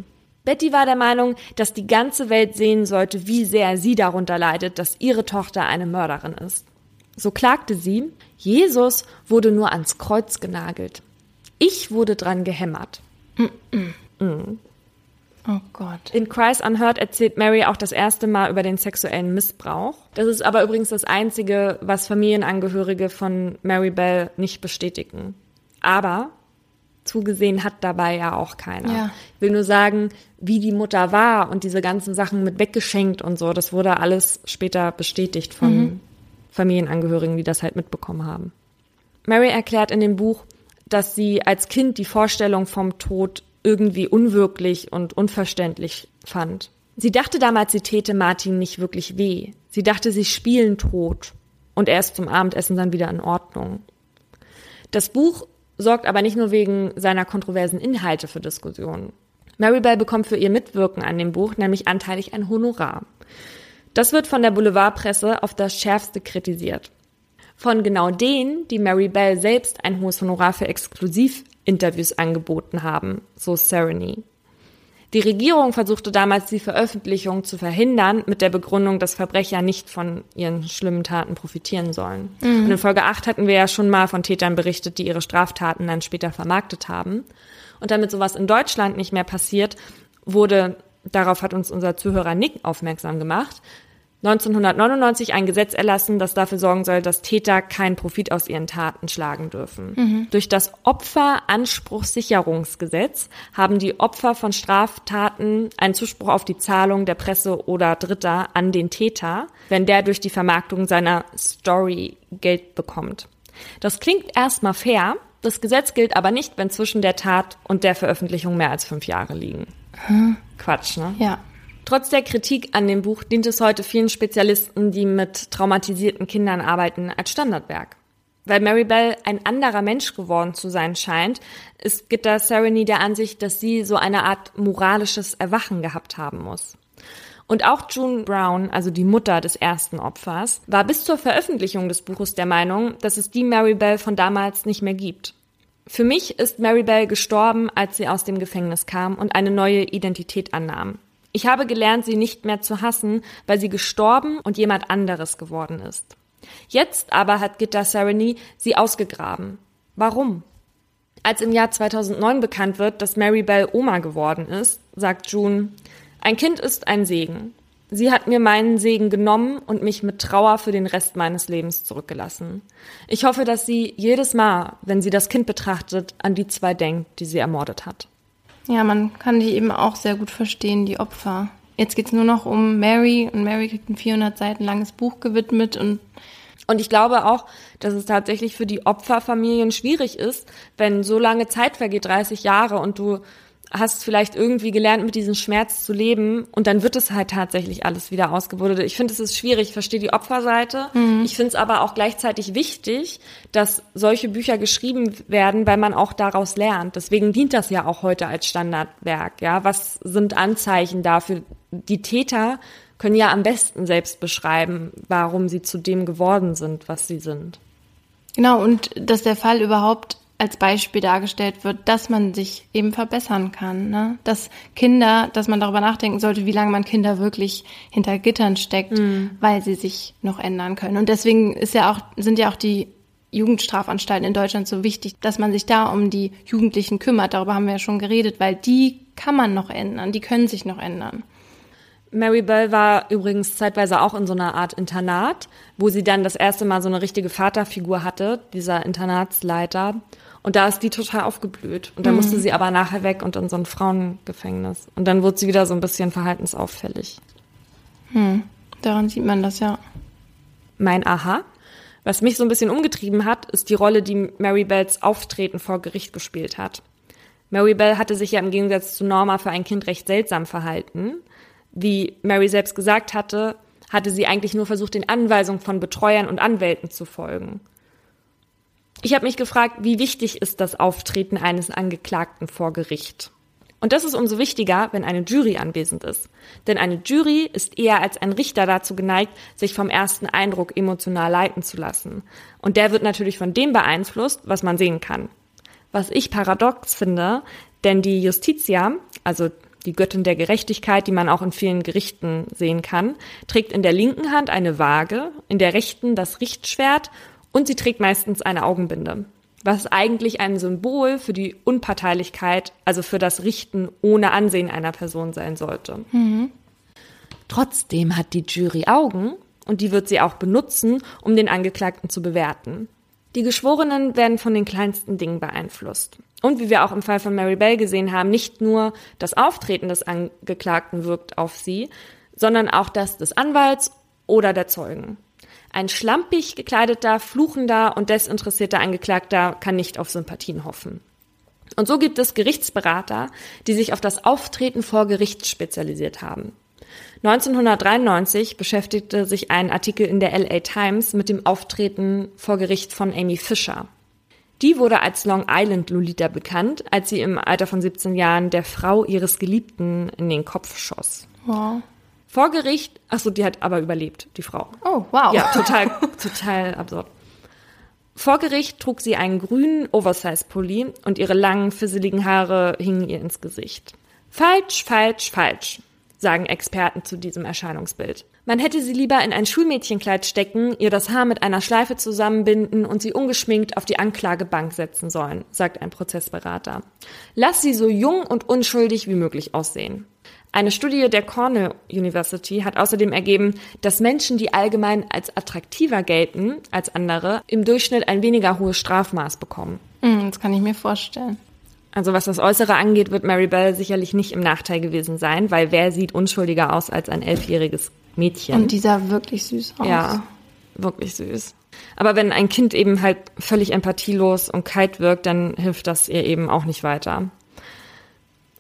[SPEAKER 1] Betty war der Meinung, dass die ganze Welt sehen sollte, wie sehr sie darunter leidet, dass ihre Tochter eine Mörderin ist. So klagte sie, Jesus wurde nur ans Kreuz genagelt. Ich wurde dran gehämmert.
[SPEAKER 2] Oh Gott.
[SPEAKER 1] In Cries Unheard erzählt Mary auch das erste Mal über den sexuellen Missbrauch. Das ist aber übrigens das Einzige, was Familienangehörige von Mary Bell nicht bestätigen. Aber zugesehen hat dabei ja auch keiner.
[SPEAKER 2] Ja.
[SPEAKER 1] Ich will nur sagen, wie die Mutter war und diese ganzen Sachen mit weggeschenkt und so, das wurde alles später bestätigt von Familienangehörigen, die das halt mitbekommen haben. Mary erklärt in dem Buch, dass sie als Kind die Vorstellung vom Tod irgendwie unwirklich und unverständlich fand. Sie dachte damals, sie täte Martin nicht wirklich weh. Sie dachte, sie spielen tot und er ist zum Abendessen dann wieder in Ordnung. Das Buch sorgt aber nicht nur wegen seiner kontroversen Inhalte für Diskussionen. Maribel bekommt für ihr Mitwirken an dem Buch nämlich anteilig ein Honorar. Das wird von der Boulevardpresse auf das Schärfste kritisiert. Von genau denen, die Mary Bell selbst ein hohes Honorar für Interviews angeboten haben, so Sereny. Die Regierung versuchte damals die Veröffentlichung zu verhindern, mit der Begründung, dass Verbrecher nicht von ihren schlimmen Taten profitieren sollen. Mhm. Und in Folge 8 hatten wir ja schon mal von Tätern berichtet, die ihre Straftaten dann später vermarktet haben. Und damit sowas in Deutschland nicht mehr passiert, wurde, darauf hat uns unser Zuhörer Nick aufmerksam gemacht, 1999 ein Gesetz erlassen, das dafür sorgen soll, dass Täter keinen Profit aus ihren Taten schlagen dürfen. Mhm. Durch das Opferanspruchssicherungsgesetz haben die Opfer von Straftaten einen Zuspruch auf die Zahlung der Presse oder Dritter an den Täter, wenn der durch die Vermarktung seiner Story Geld bekommt. Das klingt erstmal fair, das Gesetz gilt aber nicht, wenn zwischen der Tat und der Veröffentlichung mehr als fünf Jahre liegen. Hm. Quatsch, ne?
[SPEAKER 2] Ja.
[SPEAKER 1] Trotz der Kritik an dem Buch dient es heute vielen Spezialisten, die mit traumatisierten Kindern arbeiten, als Standardwerk. Weil Mary Bell ein anderer Mensch geworden zu sein scheint, ist Gitta Sereny der Ansicht, dass sie so eine Art moralisches Erwachen gehabt haben muss. Und auch June Brown, also die Mutter des ersten Opfers, war bis zur Veröffentlichung des Buches der Meinung, dass es die Mary Bell von damals nicht mehr gibt. Für mich ist Mary Bell gestorben, als sie aus dem Gefängnis kam und eine neue Identität annahm. Ich habe gelernt, sie nicht mehr zu hassen, weil sie gestorben und jemand anderes geworden ist. Jetzt aber hat Gitta Sereny sie ausgegraben. Warum? Als im Jahr 2009 bekannt wird, dass Mary Bell Oma geworden ist, sagt June, ein Kind ist ein Segen. Sie hat mir meinen Segen genommen und mich mit Trauer für den Rest meines Lebens zurückgelassen. Ich hoffe, dass sie jedes Mal, wenn sie das Kind betrachtet, an die zwei denkt, die sie ermordet hat.
[SPEAKER 2] Ja, man kann die eben auch sehr gut verstehen, die Opfer. Jetzt geht's nur noch um Mary und Mary kriegt ein 400 Seiten langes Buch gewidmet und
[SPEAKER 1] und ich glaube auch, dass es tatsächlich für die Opferfamilien schwierig ist, wenn so lange Zeit vergeht, 30 Jahre, und du hast vielleicht irgendwie gelernt, mit diesem Schmerz zu leben und dann wird es halt tatsächlich alles wieder ausgebuddelt. Ich finde, es ist schwierig, ich verstehe die Opferseite. Mhm. Ich finde es aber auch gleichzeitig wichtig, dass solche Bücher geschrieben werden, weil man auch daraus lernt. Deswegen dient das ja auch heute als Standardwerk. Ja, was sind Anzeichen dafür? Die Täter können ja am besten selbst beschreiben, warum sie zu dem geworden sind, was sie sind.
[SPEAKER 2] Genau, und dass der Fall überhaupt als Beispiel dargestellt wird, dass man sich eben verbessern kann. Ne? Dass Kinder, dass man darüber nachdenken sollte, wie lange man Kinder wirklich hinter Gittern steckt, mhm. weil sie sich noch ändern können. Und deswegen ist ja auch, sind ja auch die Jugendstrafanstalten in Deutschland so wichtig, dass man sich da um die Jugendlichen kümmert. Darüber haben wir ja schon geredet, weil die kann man noch ändern, die können sich noch ändern.
[SPEAKER 1] Mary Bell war übrigens zeitweise auch in so einer Art Internat, wo sie dann das erste Mal so eine richtige Vaterfigur hatte, dieser Internatsleiter. Und da ist die total aufgeblüht. Und dann mhm. musste sie aber nachher weg und in so ein Frauengefängnis. Und dann wurde sie wieder so ein bisschen verhaltensauffällig.
[SPEAKER 2] Hm. Daran sieht man das ja.
[SPEAKER 1] Mein Aha. Was mich so ein bisschen umgetrieben hat, ist die Rolle, die Mary Bells Auftreten vor Gericht gespielt hat. Mary Bell hatte sich ja im Gegensatz zu Norma für ein Kind recht seltsam verhalten. Wie Mary selbst gesagt hatte, hatte sie eigentlich nur versucht, den Anweisungen von Betreuern und Anwälten zu folgen. Ich habe mich gefragt, wie wichtig ist das Auftreten eines Angeklagten vor Gericht? Und das ist umso wichtiger, wenn eine Jury anwesend ist. Denn eine Jury ist eher als ein Richter dazu geneigt, sich vom ersten Eindruck emotional leiten zu lassen. Und der wird natürlich von dem beeinflusst, was man sehen kann. Was ich paradox finde, denn die Justitia, also die Göttin der Gerechtigkeit, die man auch in vielen Gerichten sehen kann, trägt in der linken Hand eine Waage, in der rechten das Richtschwert und sie trägt meistens eine Augenbinde, was eigentlich ein Symbol für die Unparteilichkeit, also für das Richten ohne Ansehen einer Person sein sollte. Mhm. Trotzdem hat die Jury Augen und die wird sie auch benutzen, um den Angeklagten zu bewerten. Die Geschworenen werden von den kleinsten Dingen beeinflusst. Und wie wir auch im Fall von Mary Bell gesehen haben, nicht nur das Auftreten des Angeklagten wirkt auf sie, sondern auch das des Anwalts oder der Zeugen. Ein schlampig gekleideter, fluchender und desinteressierter Angeklagter kann nicht auf Sympathien hoffen. Und so gibt es Gerichtsberater, die sich auf das Auftreten vor Gericht spezialisiert haben. 1993 beschäftigte sich ein Artikel in der LA Times mit dem Auftreten vor Gericht von Amy Fisher. Die wurde als Long Island Lolita bekannt, als sie im Alter von 17 Jahren der Frau ihres Geliebten in den Kopf schoss. Wow. Vor Gericht, ach so, die hat aber überlebt, die Frau.
[SPEAKER 2] Oh, wow.
[SPEAKER 1] Ja, <laughs> total, total absurd. Vor Gericht trug sie einen grünen Oversize-Pulli und ihre langen, fisseligen Haare hingen ihr ins Gesicht. Falsch, falsch, falsch, sagen Experten zu diesem Erscheinungsbild. Man hätte sie lieber in ein Schulmädchenkleid stecken, ihr das Haar mit einer Schleife zusammenbinden und sie ungeschminkt auf die Anklagebank setzen sollen, sagt ein Prozessberater. Lass sie so jung und unschuldig wie möglich aussehen. Eine Studie der Cornell University hat außerdem ergeben, dass Menschen, die allgemein als attraktiver gelten als andere, im Durchschnitt ein weniger hohes Strafmaß bekommen.
[SPEAKER 2] Hm, das kann ich mir vorstellen.
[SPEAKER 1] Also was das Äußere angeht, wird Mary Bell sicherlich nicht im Nachteil gewesen sein, weil wer sieht unschuldiger aus als ein elfjähriges Mädchen?
[SPEAKER 2] Und die sah wirklich süß aus.
[SPEAKER 1] Ja, wirklich süß. Aber wenn ein Kind eben halt völlig empathielos und kalt wirkt, dann hilft das ihr eben auch nicht weiter.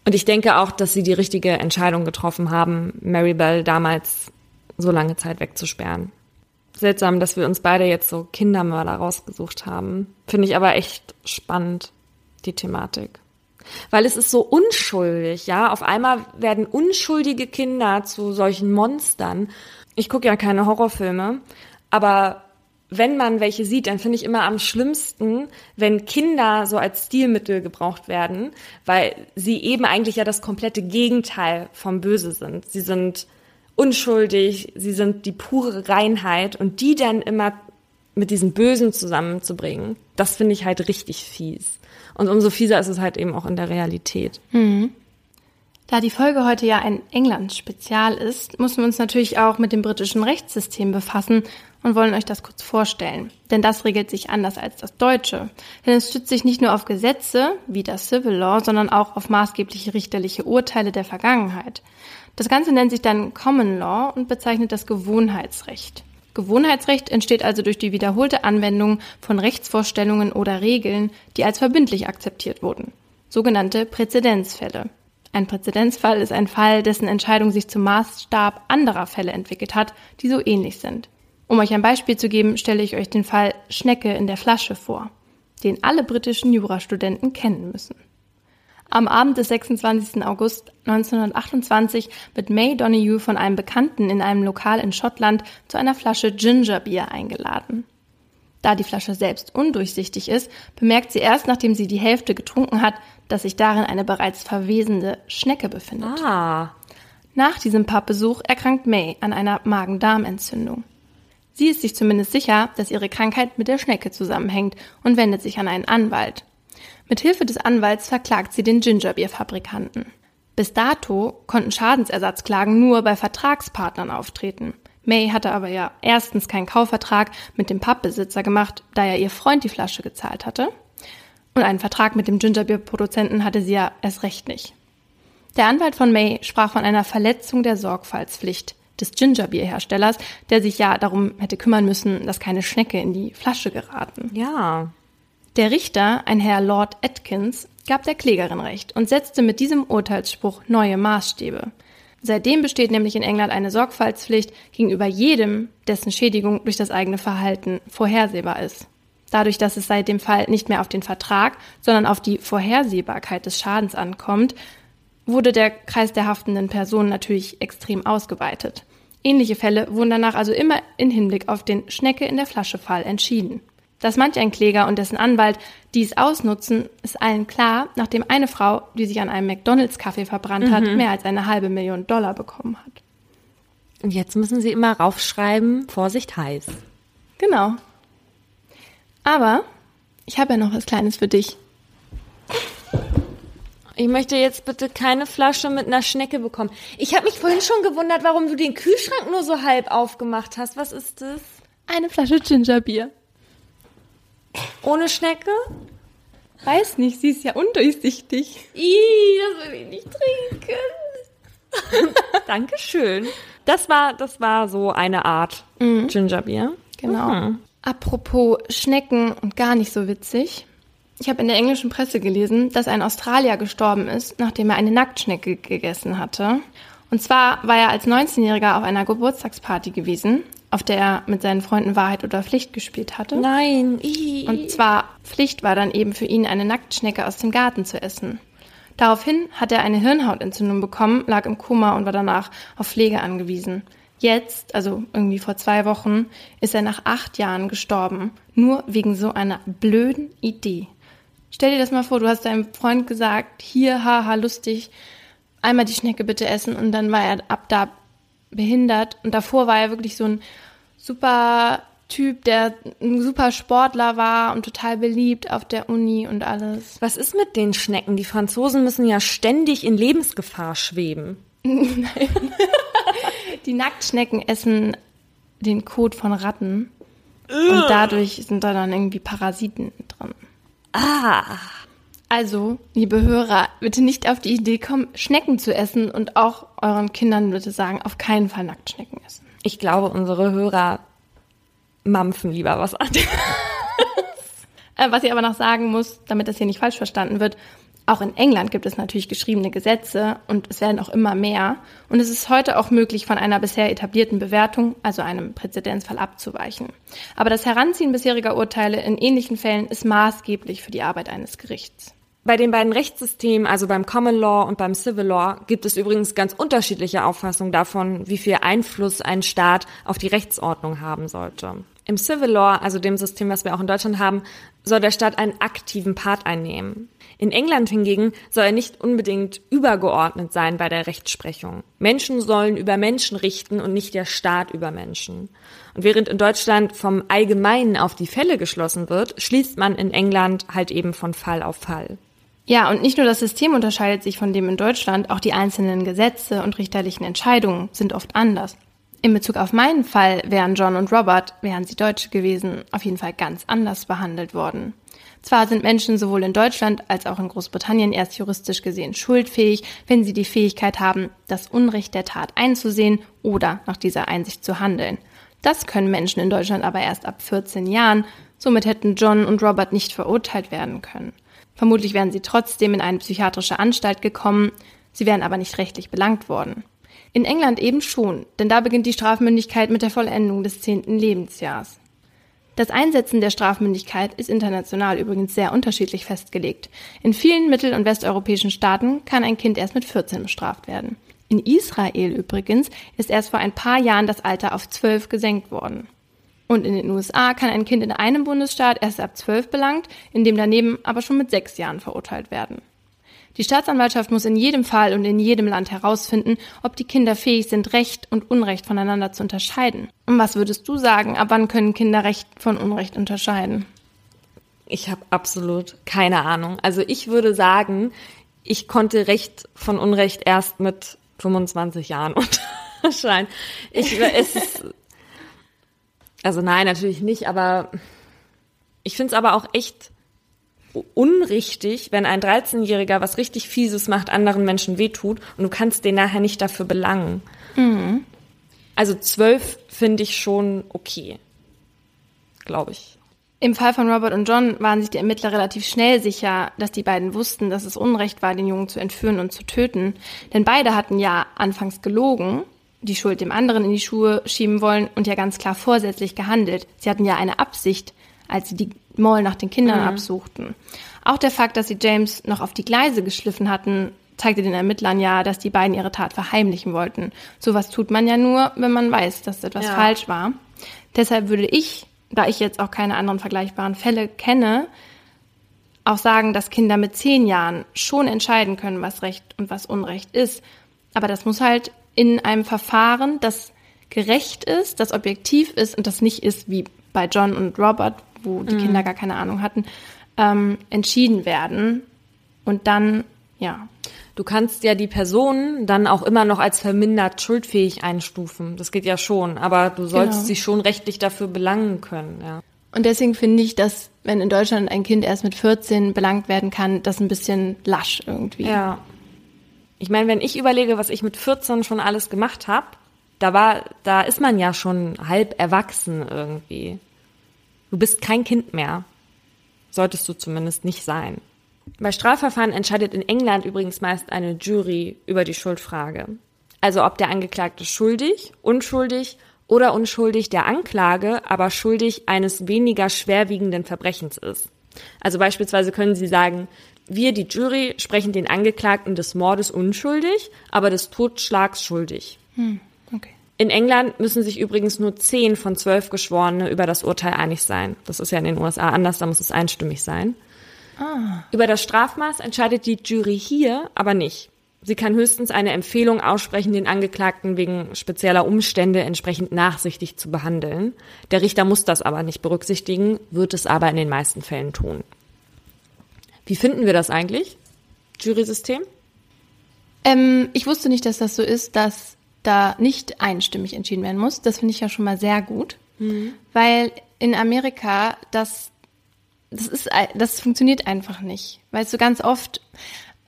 [SPEAKER 1] Und ich denke auch, dass sie die richtige Entscheidung getroffen haben, Mary Bell damals so lange Zeit wegzusperren. Seltsam, dass wir uns beide jetzt so Kindermörder rausgesucht haben. Finde ich aber echt spannend, die Thematik. Weil es ist so unschuldig, ja. Auf einmal werden unschuldige Kinder zu solchen Monstern. Ich gucke ja keine Horrorfilme, aber wenn man welche sieht, dann finde ich immer am schlimmsten, wenn Kinder so als Stilmittel gebraucht werden, weil sie eben eigentlich ja das komplette Gegenteil vom Böse sind. Sie sind unschuldig, sie sind die pure Reinheit und die dann immer mit diesem Bösen zusammenzubringen, das finde ich halt richtig fies. Und umso fieser ist es halt eben auch in der Realität.
[SPEAKER 2] Mhm. Da die Folge heute ja ein England-Spezial ist, müssen wir uns natürlich auch mit dem britischen Rechtssystem befassen und wollen euch das kurz vorstellen. Denn das regelt sich anders als das deutsche. Denn es stützt sich nicht nur auf Gesetze, wie das Civil Law, sondern auch auf maßgebliche richterliche Urteile der Vergangenheit. Das Ganze nennt sich dann Common Law und bezeichnet das Gewohnheitsrecht. Gewohnheitsrecht entsteht also durch die wiederholte Anwendung von Rechtsvorstellungen oder Regeln, die als verbindlich akzeptiert wurden. Sogenannte Präzedenzfälle. Ein Präzedenzfall ist ein Fall, dessen Entscheidung sich zum Maßstab anderer Fälle entwickelt hat, die so ähnlich sind. Um euch ein Beispiel zu geben, stelle ich euch den Fall Schnecke in der Flasche vor, den alle britischen Jurastudenten kennen müssen. Am Abend des 26. August 1928 wird May Donahue von einem Bekannten in einem Lokal in Schottland zu einer Flasche Gingerbier eingeladen. Da die Flasche selbst undurchsichtig ist, bemerkt sie erst, nachdem sie die Hälfte getrunken hat, dass sich darin eine bereits verwesende Schnecke befindet.
[SPEAKER 1] Ah.
[SPEAKER 2] Nach diesem Pappbesuch erkrankt May an einer Magen-Darm-Entzündung. Sie ist sich zumindest sicher, dass ihre Krankheit mit der Schnecke zusammenhängt und wendet sich an einen Anwalt. Mit Hilfe des Anwalts verklagt sie den Gingerbeer-Fabrikanten. Bis dato konnten Schadensersatzklagen nur bei Vertragspartnern auftreten. May hatte aber ja erstens keinen Kaufvertrag mit dem Pappbesitzer gemacht, da ja ihr Freund die Flasche gezahlt hatte. Und einen Vertrag mit dem Gingerbeer-Produzenten hatte sie ja erst recht nicht. Der Anwalt von May sprach von einer Verletzung der Sorgfaltspflicht des Gingerbeer-Herstellers, der sich ja darum hätte kümmern müssen, dass keine Schnecke in die Flasche geraten.
[SPEAKER 1] Ja.
[SPEAKER 2] Der Richter, ein Herr Lord Atkins, gab der Klägerin recht und setzte mit diesem Urteilsspruch neue Maßstäbe. Seitdem besteht nämlich in England eine Sorgfaltspflicht gegenüber jedem, dessen Schädigung durch das eigene Verhalten vorhersehbar ist. Dadurch, dass es seit dem Fall nicht mehr auf den Vertrag, sondern auf die Vorhersehbarkeit des Schadens ankommt, wurde der Kreis der haftenden Personen natürlich extrem ausgeweitet. Ähnliche Fälle wurden danach also immer in Hinblick auf den Schnecke in der Flasche Fall entschieden. Dass manch ein Kläger und dessen Anwalt dies ausnutzen, ist allen klar, nachdem eine Frau, die sich an einem McDonalds-Kaffee verbrannt hat, mehr als eine halbe Million Dollar bekommen hat.
[SPEAKER 1] Und jetzt müssen sie immer raufschreiben, Vorsicht heiß.
[SPEAKER 2] Genau. Aber ich habe ja noch was Kleines für dich.
[SPEAKER 1] Ich möchte jetzt bitte keine Flasche mit einer Schnecke bekommen. Ich habe mich vorhin schon gewundert, warum du den Kühlschrank nur so halb aufgemacht hast. Was ist das?
[SPEAKER 2] Eine Flasche Gingerbier.
[SPEAKER 1] Ohne Schnecke?
[SPEAKER 2] Weiß nicht, sie ist ja undurchsichtig.
[SPEAKER 1] Ih, das will ich nicht trinken. <laughs> Dankeschön. Das war, das war so eine Art Gingerbier.
[SPEAKER 2] Genau.
[SPEAKER 1] Mhm.
[SPEAKER 2] Apropos Schnecken und gar nicht so witzig. Ich habe in der englischen Presse gelesen, dass ein Australier gestorben ist, nachdem er eine Nacktschnecke gegessen hatte. Und zwar war er als 19-Jähriger auf einer Geburtstagsparty gewesen, auf der er mit seinen Freunden Wahrheit oder Pflicht gespielt hatte.
[SPEAKER 1] Nein. Ih.
[SPEAKER 2] Und zwar Pflicht war dann eben für ihn, eine Nacktschnecke aus dem Garten zu essen. Daraufhin hat er eine Hirnhautentzündung bekommen, lag im Koma und war danach auf Pflege angewiesen. Jetzt, also irgendwie vor zwei Wochen, ist er nach acht Jahren gestorben. Nur wegen so einer blöden Idee. Stell dir das mal vor, du hast deinem Freund gesagt, hier, haha, lustig, einmal die Schnecke bitte essen und dann war er ab da behindert und davor war er wirklich so ein super Typ, der ein super Sportler war und total beliebt auf der Uni und alles.
[SPEAKER 1] Was ist mit den Schnecken? Die Franzosen müssen ja ständig in Lebensgefahr schweben. <laughs>
[SPEAKER 2] Die Nacktschnecken essen den Kot von Ratten und dadurch sind da dann irgendwie Parasiten drin.
[SPEAKER 1] Ah.
[SPEAKER 2] Also, liebe Hörer, bitte nicht auf die Idee kommen, Schnecken zu essen und auch euren Kindern bitte sagen, auf keinen Fall Nacktschnecken essen.
[SPEAKER 1] Ich glaube, unsere Hörer mampfen lieber was an.
[SPEAKER 2] Äh, Was ich aber noch sagen muss, damit das hier nicht falsch verstanden wird, auch in England gibt es natürlich geschriebene Gesetze und es werden auch immer mehr. Und es ist heute auch möglich, von einer bisher etablierten Bewertung, also einem Präzedenzfall, abzuweichen. Aber das Heranziehen bisheriger Urteile in ähnlichen Fällen ist maßgeblich für die Arbeit eines Gerichts.
[SPEAKER 1] Bei den beiden Rechtssystemen, also beim Common Law und beim Civil Law, gibt es übrigens ganz unterschiedliche Auffassungen davon, wie viel Einfluss ein Staat auf die Rechtsordnung haben sollte. Im Civil Law, also dem System, was wir auch in Deutschland haben, soll der Staat einen aktiven Part einnehmen. In England hingegen soll er nicht unbedingt übergeordnet sein bei der Rechtsprechung. Menschen sollen über Menschen richten und nicht der Staat über Menschen. Und während in Deutschland vom Allgemeinen auf die Fälle geschlossen wird, schließt man in England halt eben von Fall auf Fall.
[SPEAKER 2] Ja, und nicht nur das System unterscheidet sich von dem in Deutschland, auch die einzelnen Gesetze und richterlichen Entscheidungen sind oft anders. In Bezug auf meinen Fall wären John und Robert, wären sie Deutsche gewesen, auf jeden Fall ganz anders behandelt worden. Zwar sind Menschen sowohl in Deutschland als auch in Großbritannien erst juristisch gesehen schuldfähig, wenn sie die Fähigkeit haben, das Unrecht der Tat einzusehen oder nach dieser Einsicht zu handeln. Das können Menschen in Deutschland aber erst ab 14 Jahren, somit hätten John und Robert nicht verurteilt werden können. Vermutlich wären sie trotzdem in eine psychiatrische Anstalt gekommen, sie wären aber nicht rechtlich belangt worden. In England eben schon, denn da beginnt die Strafmündigkeit mit der Vollendung des zehnten Lebensjahrs. Das Einsetzen der Strafmündigkeit ist international übrigens sehr unterschiedlich festgelegt. In vielen mittel- und westeuropäischen Staaten kann ein Kind erst mit 14 bestraft werden. In Israel übrigens ist erst vor ein paar Jahren das Alter auf 12 gesenkt worden. Und in den USA kann ein Kind in einem Bundesstaat erst ab 12 belangt, in dem daneben aber schon mit sechs Jahren verurteilt werden. Die Staatsanwaltschaft muss in jedem Fall und in jedem Land herausfinden, ob die Kinder fähig sind, Recht und Unrecht voneinander zu unterscheiden. Und was würdest du sagen, ab wann können Kinder Recht von Unrecht unterscheiden?
[SPEAKER 1] Ich habe absolut keine Ahnung. Also ich würde sagen, ich konnte Recht von Unrecht erst mit 25 Jahren <laughs> unterscheiden. Ich, es ist, also nein, natürlich nicht, aber ich finde es aber auch echt unrichtig, wenn ein 13-Jähriger was richtig Fieses macht, anderen Menschen wehtut und du kannst den nachher nicht dafür belangen. Mhm. Also zwölf finde ich schon okay. Glaube ich.
[SPEAKER 2] Im Fall von Robert und John waren sich die Ermittler relativ schnell sicher, dass die beiden wussten, dass es Unrecht war, den Jungen zu entführen und zu töten. Denn beide hatten ja anfangs gelogen, die Schuld dem anderen in die Schuhe schieben wollen und ja ganz klar vorsätzlich gehandelt. Sie hatten ja eine Absicht, als sie die Mall nach den Kindern mhm. absuchten. Auch der Fakt, dass sie James noch auf die Gleise geschliffen hatten, zeigte den Ermittlern ja, dass die beiden ihre Tat verheimlichen wollten. Sowas tut man ja nur, wenn man weiß, dass etwas ja. falsch war. Deshalb würde ich, da ich jetzt auch keine anderen vergleichbaren Fälle kenne, auch sagen, dass Kinder mit zehn Jahren schon entscheiden können, was Recht und was Unrecht ist. Aber das muss halt in einem Verfahren, das gerecht ist, das objektiv ist und das nicht ist wie bei John und Robert, wo die mhm. Kinder gar keine Ahnung hatten, ähm, entschieden werden. Und dann, ja.
[SPEAKER 1] Du kannst ja die Person dann auch immer noch als vermindert schuldfähig einstufen. Das geht ja schon, aber du sollst genau. sie schon rechtlich dafür belangen können, ja.
[SPEAKER 2] Und deswegen finde ich, dass wenn in Deutschland ein Kind erst mit 14 belangt werden kann, das ein bisschen lasch irgendwie.
[SPEAKER 1] Ja. Ich meine, wenn ich überlege, was ich mit 14 schon alles gemacht habe, da war, da ist man ja schon halb erwachsen irgendwie. Du bist kein Kind mehr. Solltest du zumindest nicht sein. Bei Strafverfahren entscheidet in England übrigens meist eine Jury über die Schuldfrage. Also ob der Angeklagte schuldig, unschuldig oder unschuldig der Anklage, aber schuldig eines weniger schwerwiegenden Verbrechens ist. Also beispielsweise können Sie sagen, wir, die Jury, sprechen den Angeklagten des Mordes unschuldig, aber des Totschlags schuldig.
[SPEAKER 2] Hm.
[SPEAKER 1] In England müssen sich übrigens nur zehn von zwölf Geschworene über das Urteil einig sein. Das ist ja in den USA anders, da muss es einstimmig sein. Über das Strafmaß entscheidet die Jury hier aber nicht. Sie kann höchstens eine Empfehlung aussprechen, den Angeklagten wegen spezieller Umstände entsprechend nachsichtig zu behandeln. Der Richter muss das aber nicht berücksichtigen, wird es aber in den meisten Fällen tun. Wie finden wir das eigentlich? Jury-System?
[SPEAKER 2] Ähm, ich wusste nicht, dass das so ist, dass da nicht einstimmig entschieden werden muss. Das finde ich ja schon mal sehr gut, weil in Amerika das das ist das funktioniert einfach nicht, weil so ganz oft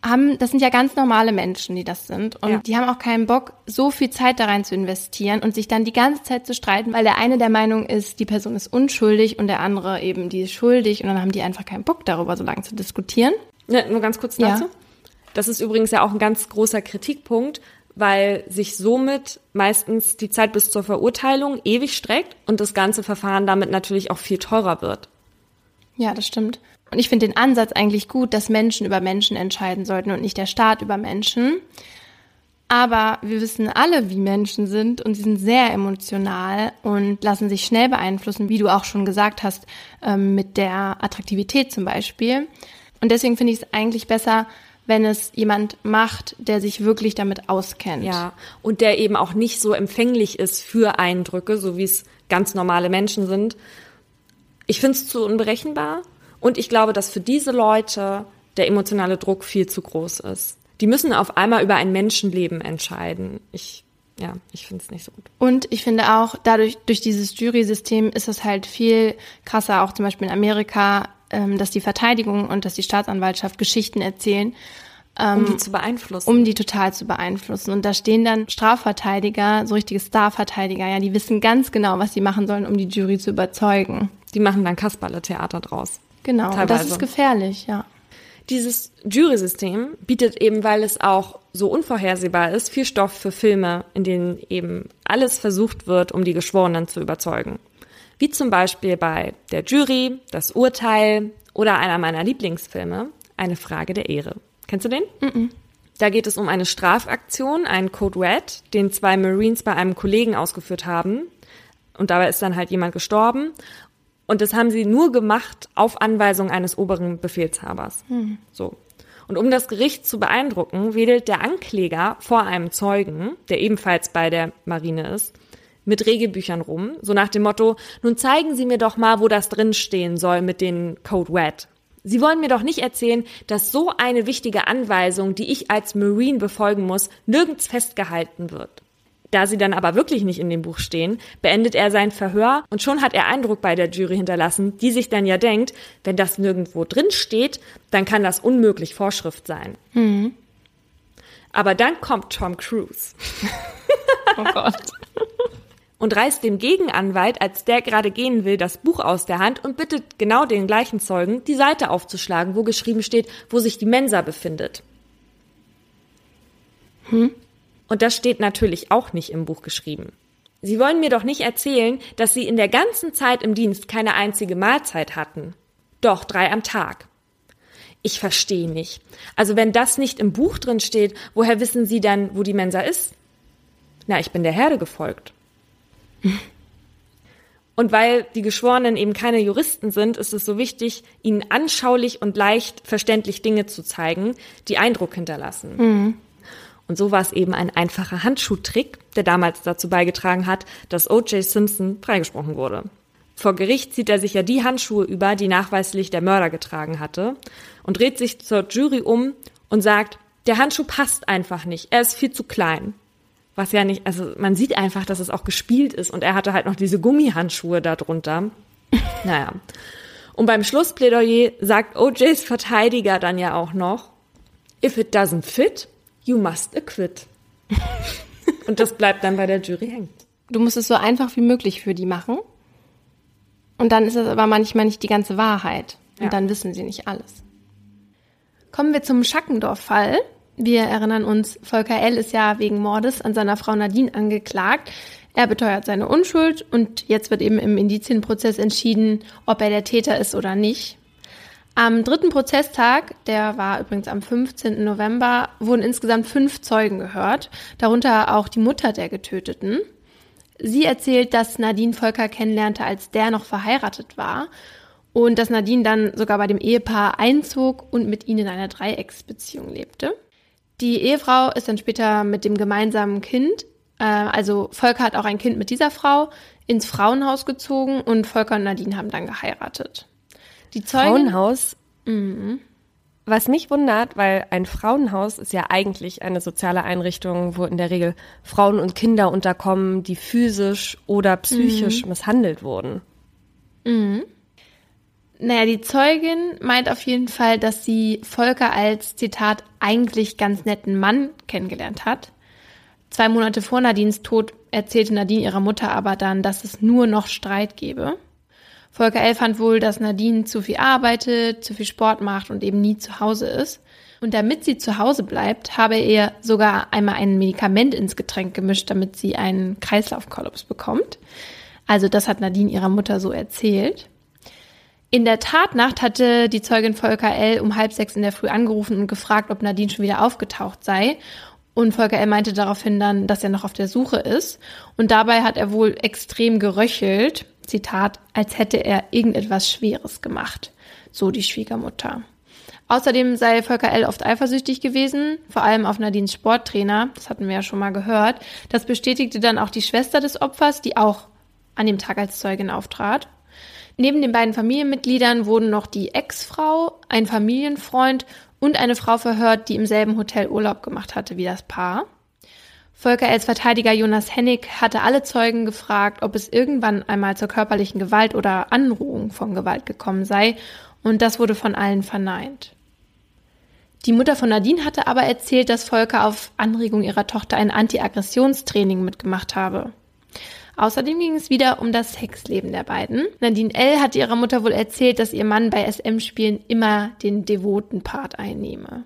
[SPEAKER 2] haben das sind ja ganz normale Menschen, die das sind und
[SPEAKER 1] Ja.
[SPEAKER 2] die haben auch keinen Bock so viel Zeit da rein zu investieren und sich dann die ganze Zeit zu streiten, weil der eine der Meinung ist, die Person ist unschuldig und der andere eben die ist schuldig und dann haben die einfach keinen Bock darüber so lange zu diskutieren.
[SPEAKER 1] Ne, nur ganz kurz
[SPEAKER 2] Ja.
[SPEAKER 1] dazu. Das ist übrigens ja auch ein ganz großer Kritikpunkt, weil sich somit meistens die Zeit bis zur Verurteilung ewig streckt und das ganze Verfahren damit natürlich auch viel teurer wird.
[SPEAKER 2] Ja, das stimmt. Und ich finde den Ansatz eigentlich gut, dass Menschen über Menschen entscheiden sollten und nicht der Staat über Menschen. Aber wir wissen alle, wie Menschen sind und sie sind sehr emotional und lassen sich schnell beeinflussen, wie du auch schon gesagt hast, ähm, mit der Attraktivität zum Beispiel. Und deswegen finde ich es eigentlich besser, wenn es jemand macht, der sich wirklich damit auskennt.
[SPEAKER 1] Ja, und der eben auch nicht so empfänglich ist für Eindrücke, so wie es ganz normale Menschen sind. Ich finde es zu unberechenbar und ich glaube, dass für diese Leute der emotionale Druck viel zu groß ist. Die müssen auf einmal über ein Menschenleben entscheiden. Ich, ja, ich finde es nicht so gut.
[SPEAKER 2] Und ich finde auch, dadurch, durch dieses Jury-System ist es halt viel krasser, auch zum Beispiel in Amerika, ähm, dass die Verteidigung und dass die Staatsanwaltschaft Geschichten erzählen,
[SPEAKER 1] Um die zu beeinflussen.
[SPEAKER 2] um die total zu beeinflussen. Und da stehen dann Strafverteidiger, so richtige Starverteidiger, ja, die wissen ganz genau, was sie machen sollen, um die Jury zu überzeugen.
[SPEAKER 1] die machen dann Kasperle-Theater draus.
[SPEAKER 2] Genau, und das
[SPEAKER 1] Teilweise.
[SPEAKER 2] ist gefährlich, ja.
[SPEAKER 1] Dieses Jury-System bietet eben, weil es auch so unvorhersehbar ist, viel Stoff für Filme, in denen eben alles versucht wird, um die Geschworenen zu überzeugen. Wie zum Beispiel bei Der Jury, Das Urteil oder einer meiner Lieblingsfilme, Eine Frage der Ehre. Kennst du den? Da geht es um eine Strafaktion, einen Code Red, den zwei Marines bei einem Kollegen ausgeführt haben. Und dabei ist dann halt jemand gestorben. Und das haben sie nur gemacht auf Anweisung eines oberen Befehlshabers. So. Und um das Gericht zu beeindrucken, wedelt der Ankläger vor einem Zeugen, der ebenfalls bei der Marine ist, mit Regelbüchern rum, so nach dem Motto, nun zeigen Sie mir doch mal, wo das drinstehen soll mit den Code Red. Sie wollen mir doch nicht erzählen, dass so eine wichtige Anweisung, die ich als Marine befolgen muss, nirgends festgehalten wird. Da sie dann aber wirklich nicht in dem Buch stehen, beendet er sein Verhör und schon hat er Eindruck bei der Jury hinterlassen, die sich dann ja denkt, wenn das nirgendwo drin steht, dann kann das unmöglich Vorschrift sein. Aber dann kommt Tom Cruise <laughs>
[SPEAKER 2] Oh Gott.
[SPEAKER 1] Und reißt dem Gegenanwalt, als der gerade gehen will, das Buch aus der Hand und bittet genau den gleichen Zeugen, die Seite aufzuschlagen, wo geschrieben steht, wo sich die Mensa befindet. Und das steht natürlich auch nicht im Buch geschrieben. Sie wollen mir doch nicht erzählen, dass Sie in der ganzen Zeit im Dienst keine einzige Mahlzeit hatten. Doch, drei am Tag. Ich verstehe nicht. Also wenn das nicht im Buch drin steht, woher wissen Sie dann, wo die Mensa ist? Na, ich bin der Herde gefolgt. <laughs> Und weil die Geschworenen eben keine Juristen sind, ist es so wichtig, ihnen anschaulich und leicht verständlich Dinge zu zeigen, die Eindruck hinterlassen. Und so war es eben ein einfacher Handschuhtrick, der damals dazu beigetragen hat, dass O.J. Simpson freigesprochen wurde. Vor Gericht zieht er sich ja die Handschuhe über, die nachweislich der Mörder getragen hatte, und dreht sich zur Jury um und sagt, der Handschuh passt einfach nicht, er ist viel zu klein. Was ja nicht, also man sieht einfach, dass es auch gespielt ist und er hatte halt noch diese Gummihandschuhe da drunter. <laughs> Naja. Und beim Schlussplädoyer sagt OJs Verteidiger dann ja auch noch, if it doesn't fit, you must acquit. <laughs> und das bleibt dann bei der Jury hängen.
[SPEAKER 2] Du musst es so einfach wie möglich für die machen. Und dann ist es aber manchmal nicht die ganze Wahrheit. Und
[SPEAKER 1] Ja.
[SPEAKER 2] dann wissen sie nicht alles. Kommen wir zum Schackendorf-Fall. Wir erinnern uns, Volker L. ist ja wegen Mordes an seiner Frau Nadine angeklagt. Er beteuert seine Unschuld und jetzt wird eben im Indizienprozess entschieden, ob er der Täter ist oder nicht. Am dritten Prozesstag, der war übrigens am 15. November, wurden insgesamt fünf Zeugen gehört, darunter auch die Mutter der Getöteten. Sie erzählt, dass Nadine Volker kennenlernte, als der noch verheiratet war und dass Nadine dann sogar bei dem Ehepaar einzog und mit ihnen in einer Dreiecksbeziehung lebte. Die Ehefrau ist dann später mit dem gemeinsamen Kind, äh, also Volker hat auch ein Kind mit dieser Frau, ins Frauenhaus gezogen und Volker und Nadine haben dann geheiratet. Die Zeugin,
[SPEAKER 1] Frauenhaus. Was mich wundert, weil ein Frauenhaus ist ja eigentlich eine soziale Einrichtung, wo in der Regel Frauen und Kinder unterkommen, die physisch oder psychisch misshandelt wurden.
[SPEAKER 2] Naja, die Zeugin meint auf jeden Fall, dass sie Volker als, Zitat, eigentlich ganz netten Mann kennengelernt hat. Zwei Monate vor Nadines Tod erzählte Nadine ihrer Mutter aber dann, dass es nur noch Streit gebe. Volker L. fand wohl, dass Nadine zu viel arbeitet, zu viel Sport macht und eben nie zu Hause ist. Und damit sie zu Hause bleibt, habe er sogar einmal ein Medikament ins Getränk gemischt, damit sie einen Kreislaufkollaps bekommt. Also das hat Nadine ihrer Mutter so erzählt. In der Tatnacht hatte die Zeugin Volker L. um halb sechs in der Früh angerufen und gefragt, ob Nadine schon wieder aufgetaucht sei. Und Volker L. meinte daraufhin dann, dass er noch auf der Suche ist. Und dabei hat er wohl extrem geröchelt, Zitat, als hätte er irgendetwas Schweres gemacht. So die Schwiegermutter. Außerdem sei Volker L. oft eifersüchtig gewesen, vor allem auf Nadines Sporttrainer. Das hatten wir ja schon mal gehört. Das bestätigte dann auch die Schwester des Opfers, die auch an dem Tag als Zeugin auftrat. Neben den beiden Familienmitgliedern wurden noch die Ex-Frau, ein Familienfreund und eine Frau verhört, die im selben Hotel Urlaub gemacht hatte wie das Paar. Volker Els Verteidiger Jonas Hennig hatte alle Zeugen gefragt, ob es irgendwann einmal zur körperlichen Gewalt oder Androhung von Gewalt gekommen sei, und das wurde von allen verneint. Die Mutter von Nadine hatte aber erzählt, dass Volker auf Anregung ihrer Tochter ein Anti-Aggressionstraining mitgemacht habe. Außerdem ging es wieder um das Sexleben der beiden. Nadine L. hatte ihrer Mutter wohl erzählt, dass ihr Mann bei SM-Spielen immer den devoten Part einnehme.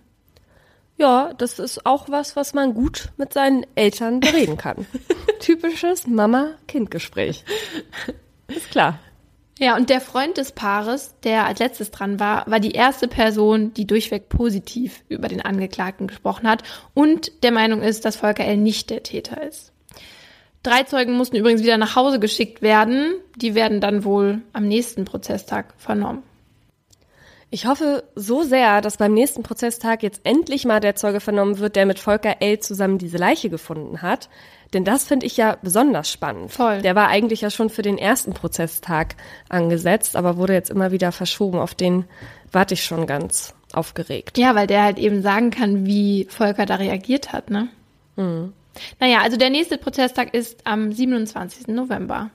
[SPEAKER 1] Ja, das ist auch was, was man gut mit seinen Eltern bereden kann. <laughs> Typisches Mama-Kind-Gespräch. Ist klar.
[SPEAKER 2] Ja, und der Freund des Paares, der als letztes dran war, war die erste Person, die durchweg positiv über den Angeklagten gesprochen hat und der Meinung ist, dass Volker L. nicht der Täter ist. Drei Zeugen mussten übrigens wieder nach Hause geschickt werden. Die werden dann wohl am nächsten Prozesstag vernommen.
[SPEAKER 1] Ich hoffe so sehr, dass beim nächsten Prozesstag jetzt endlich mal der Zeuge vernommen wird, der mit Volker L. zusammen diese Leiche gefunden hat. Denn das finde ich ja besonders spannend.
[SPEAKER 2] Voll.
[SPEAKER 1] Der war eigentlich ja schon für den ersten Prozesstag angesetzt, aber wurde jetzt immer wieder verschoben. Auf den warte ich schon ganz aufgeregt.
[SPEAKER 2] Ja, weil der halt eben sagen kann, wie Volker da reagiert hat, ne? Naja, also der nächste Prozesstag ist am 27. November.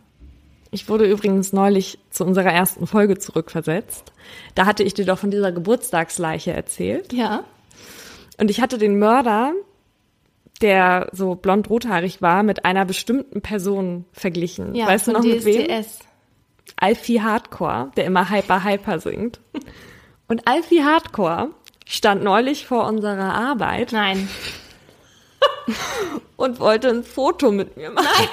[SPEAKER 1] Ich wurde übrigens neulich zu unserer ersten Folge zurückversetzt. Da hatte ich dir doch von dieser Geburtstagsleiche erzählt.
[SPEAKER 2] Ja.
[SPEAKER 1] Und ich hatte den Mörder, der so blond-rothaarig war, mit einer bestimmten Person verglichen.
[SPEAKER 2] Ja,
[SPEAKER 1] weißt du noch mit wem?
[SPEAKER 2] DSDS.
[SPEAKER 1] Alfie Hardcore, der immer Hyper Hyper singt. Und Alfie Hardcore stand neulich vor unserer Arbeit
[SPEAKER 2] Nein. <laughs>
[SPEAKER 1] und wollte ein Foto mit mir machen.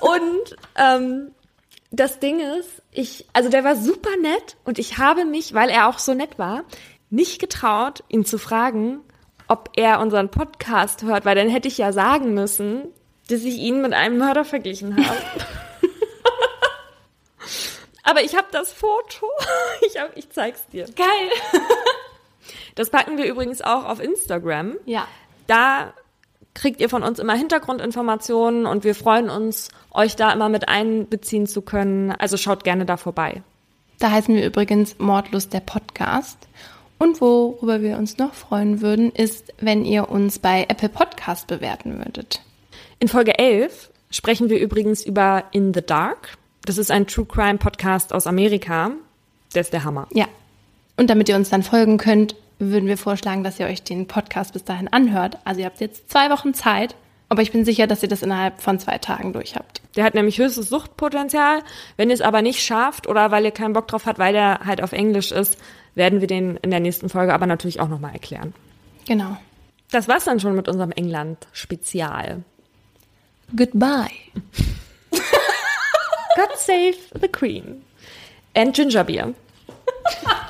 [SPEAKER 1] <laughs> und ähm, das Ding ist, ich, also der war super nett und ich habe mich, weil er auch so nett war, nicht getraut, ihn zu fragen, ob er unseren Podcast hört, weil dann hätte ich ja sagen müssen, dass ich ihn mit einem Mörder verglichen habe. <laughs> Aber ich habe das Foto. Ich, hab, ich zeig's dir.
[SPEAKER 2] Geil.
[SPEAKER 1] Das packen wir übrigens auch auf Instagram.
[SPEAKER 2] Ja.
[SPEAKER 1] Da kriegt ihr von uns immer Hintergrundinformationen und wir freuen uns, euch da immer mit einbeziehen zu können. Also schaut gerne da vorbei.
[SPEAKER 2] Da heißen wir übrigens Mordlust der Podcast. Und worüber wir uns noch freuen würden, ist, wenn ihr uns bei Apple Podcast bewerten würdet.
[SPEAKER 1] In Folge 11 sprechen wir übrigens über In the Dark. Das ist ein True Crime Podcast aus Amerika. Der ist der Hammer.
[SPEAKER 2] Ja. Und damit ihr uns dann folgen könnt, würden wir vorschlagen, dass ihr euch den Podcast bis dahin anhört. Also ihr habt jetzt zwei Wochen Zeit, aber ich bin sicher, dass ihr das innerhalb von zwei Tagen durch habt.
[SPEAKER 1] Der hat nämlich höchstes Suchtpotenzial. Wenn ihr es aber nicht schafft oder weil ihr keinen Bock drauf habt, weil der halt auf Englisch ist, werden wir den in der nächsten Folge aber natürlich auch nochmal erklären.
[SPEAKER 2] Genau.
[SPEAKER 1] Das war's dann schon mit unserem England-Spezial.
[SPEAKER 2] Goodbye. <laughs>
[SPEAKER 1] God save the Queen. And Ginger Beer. <laughs>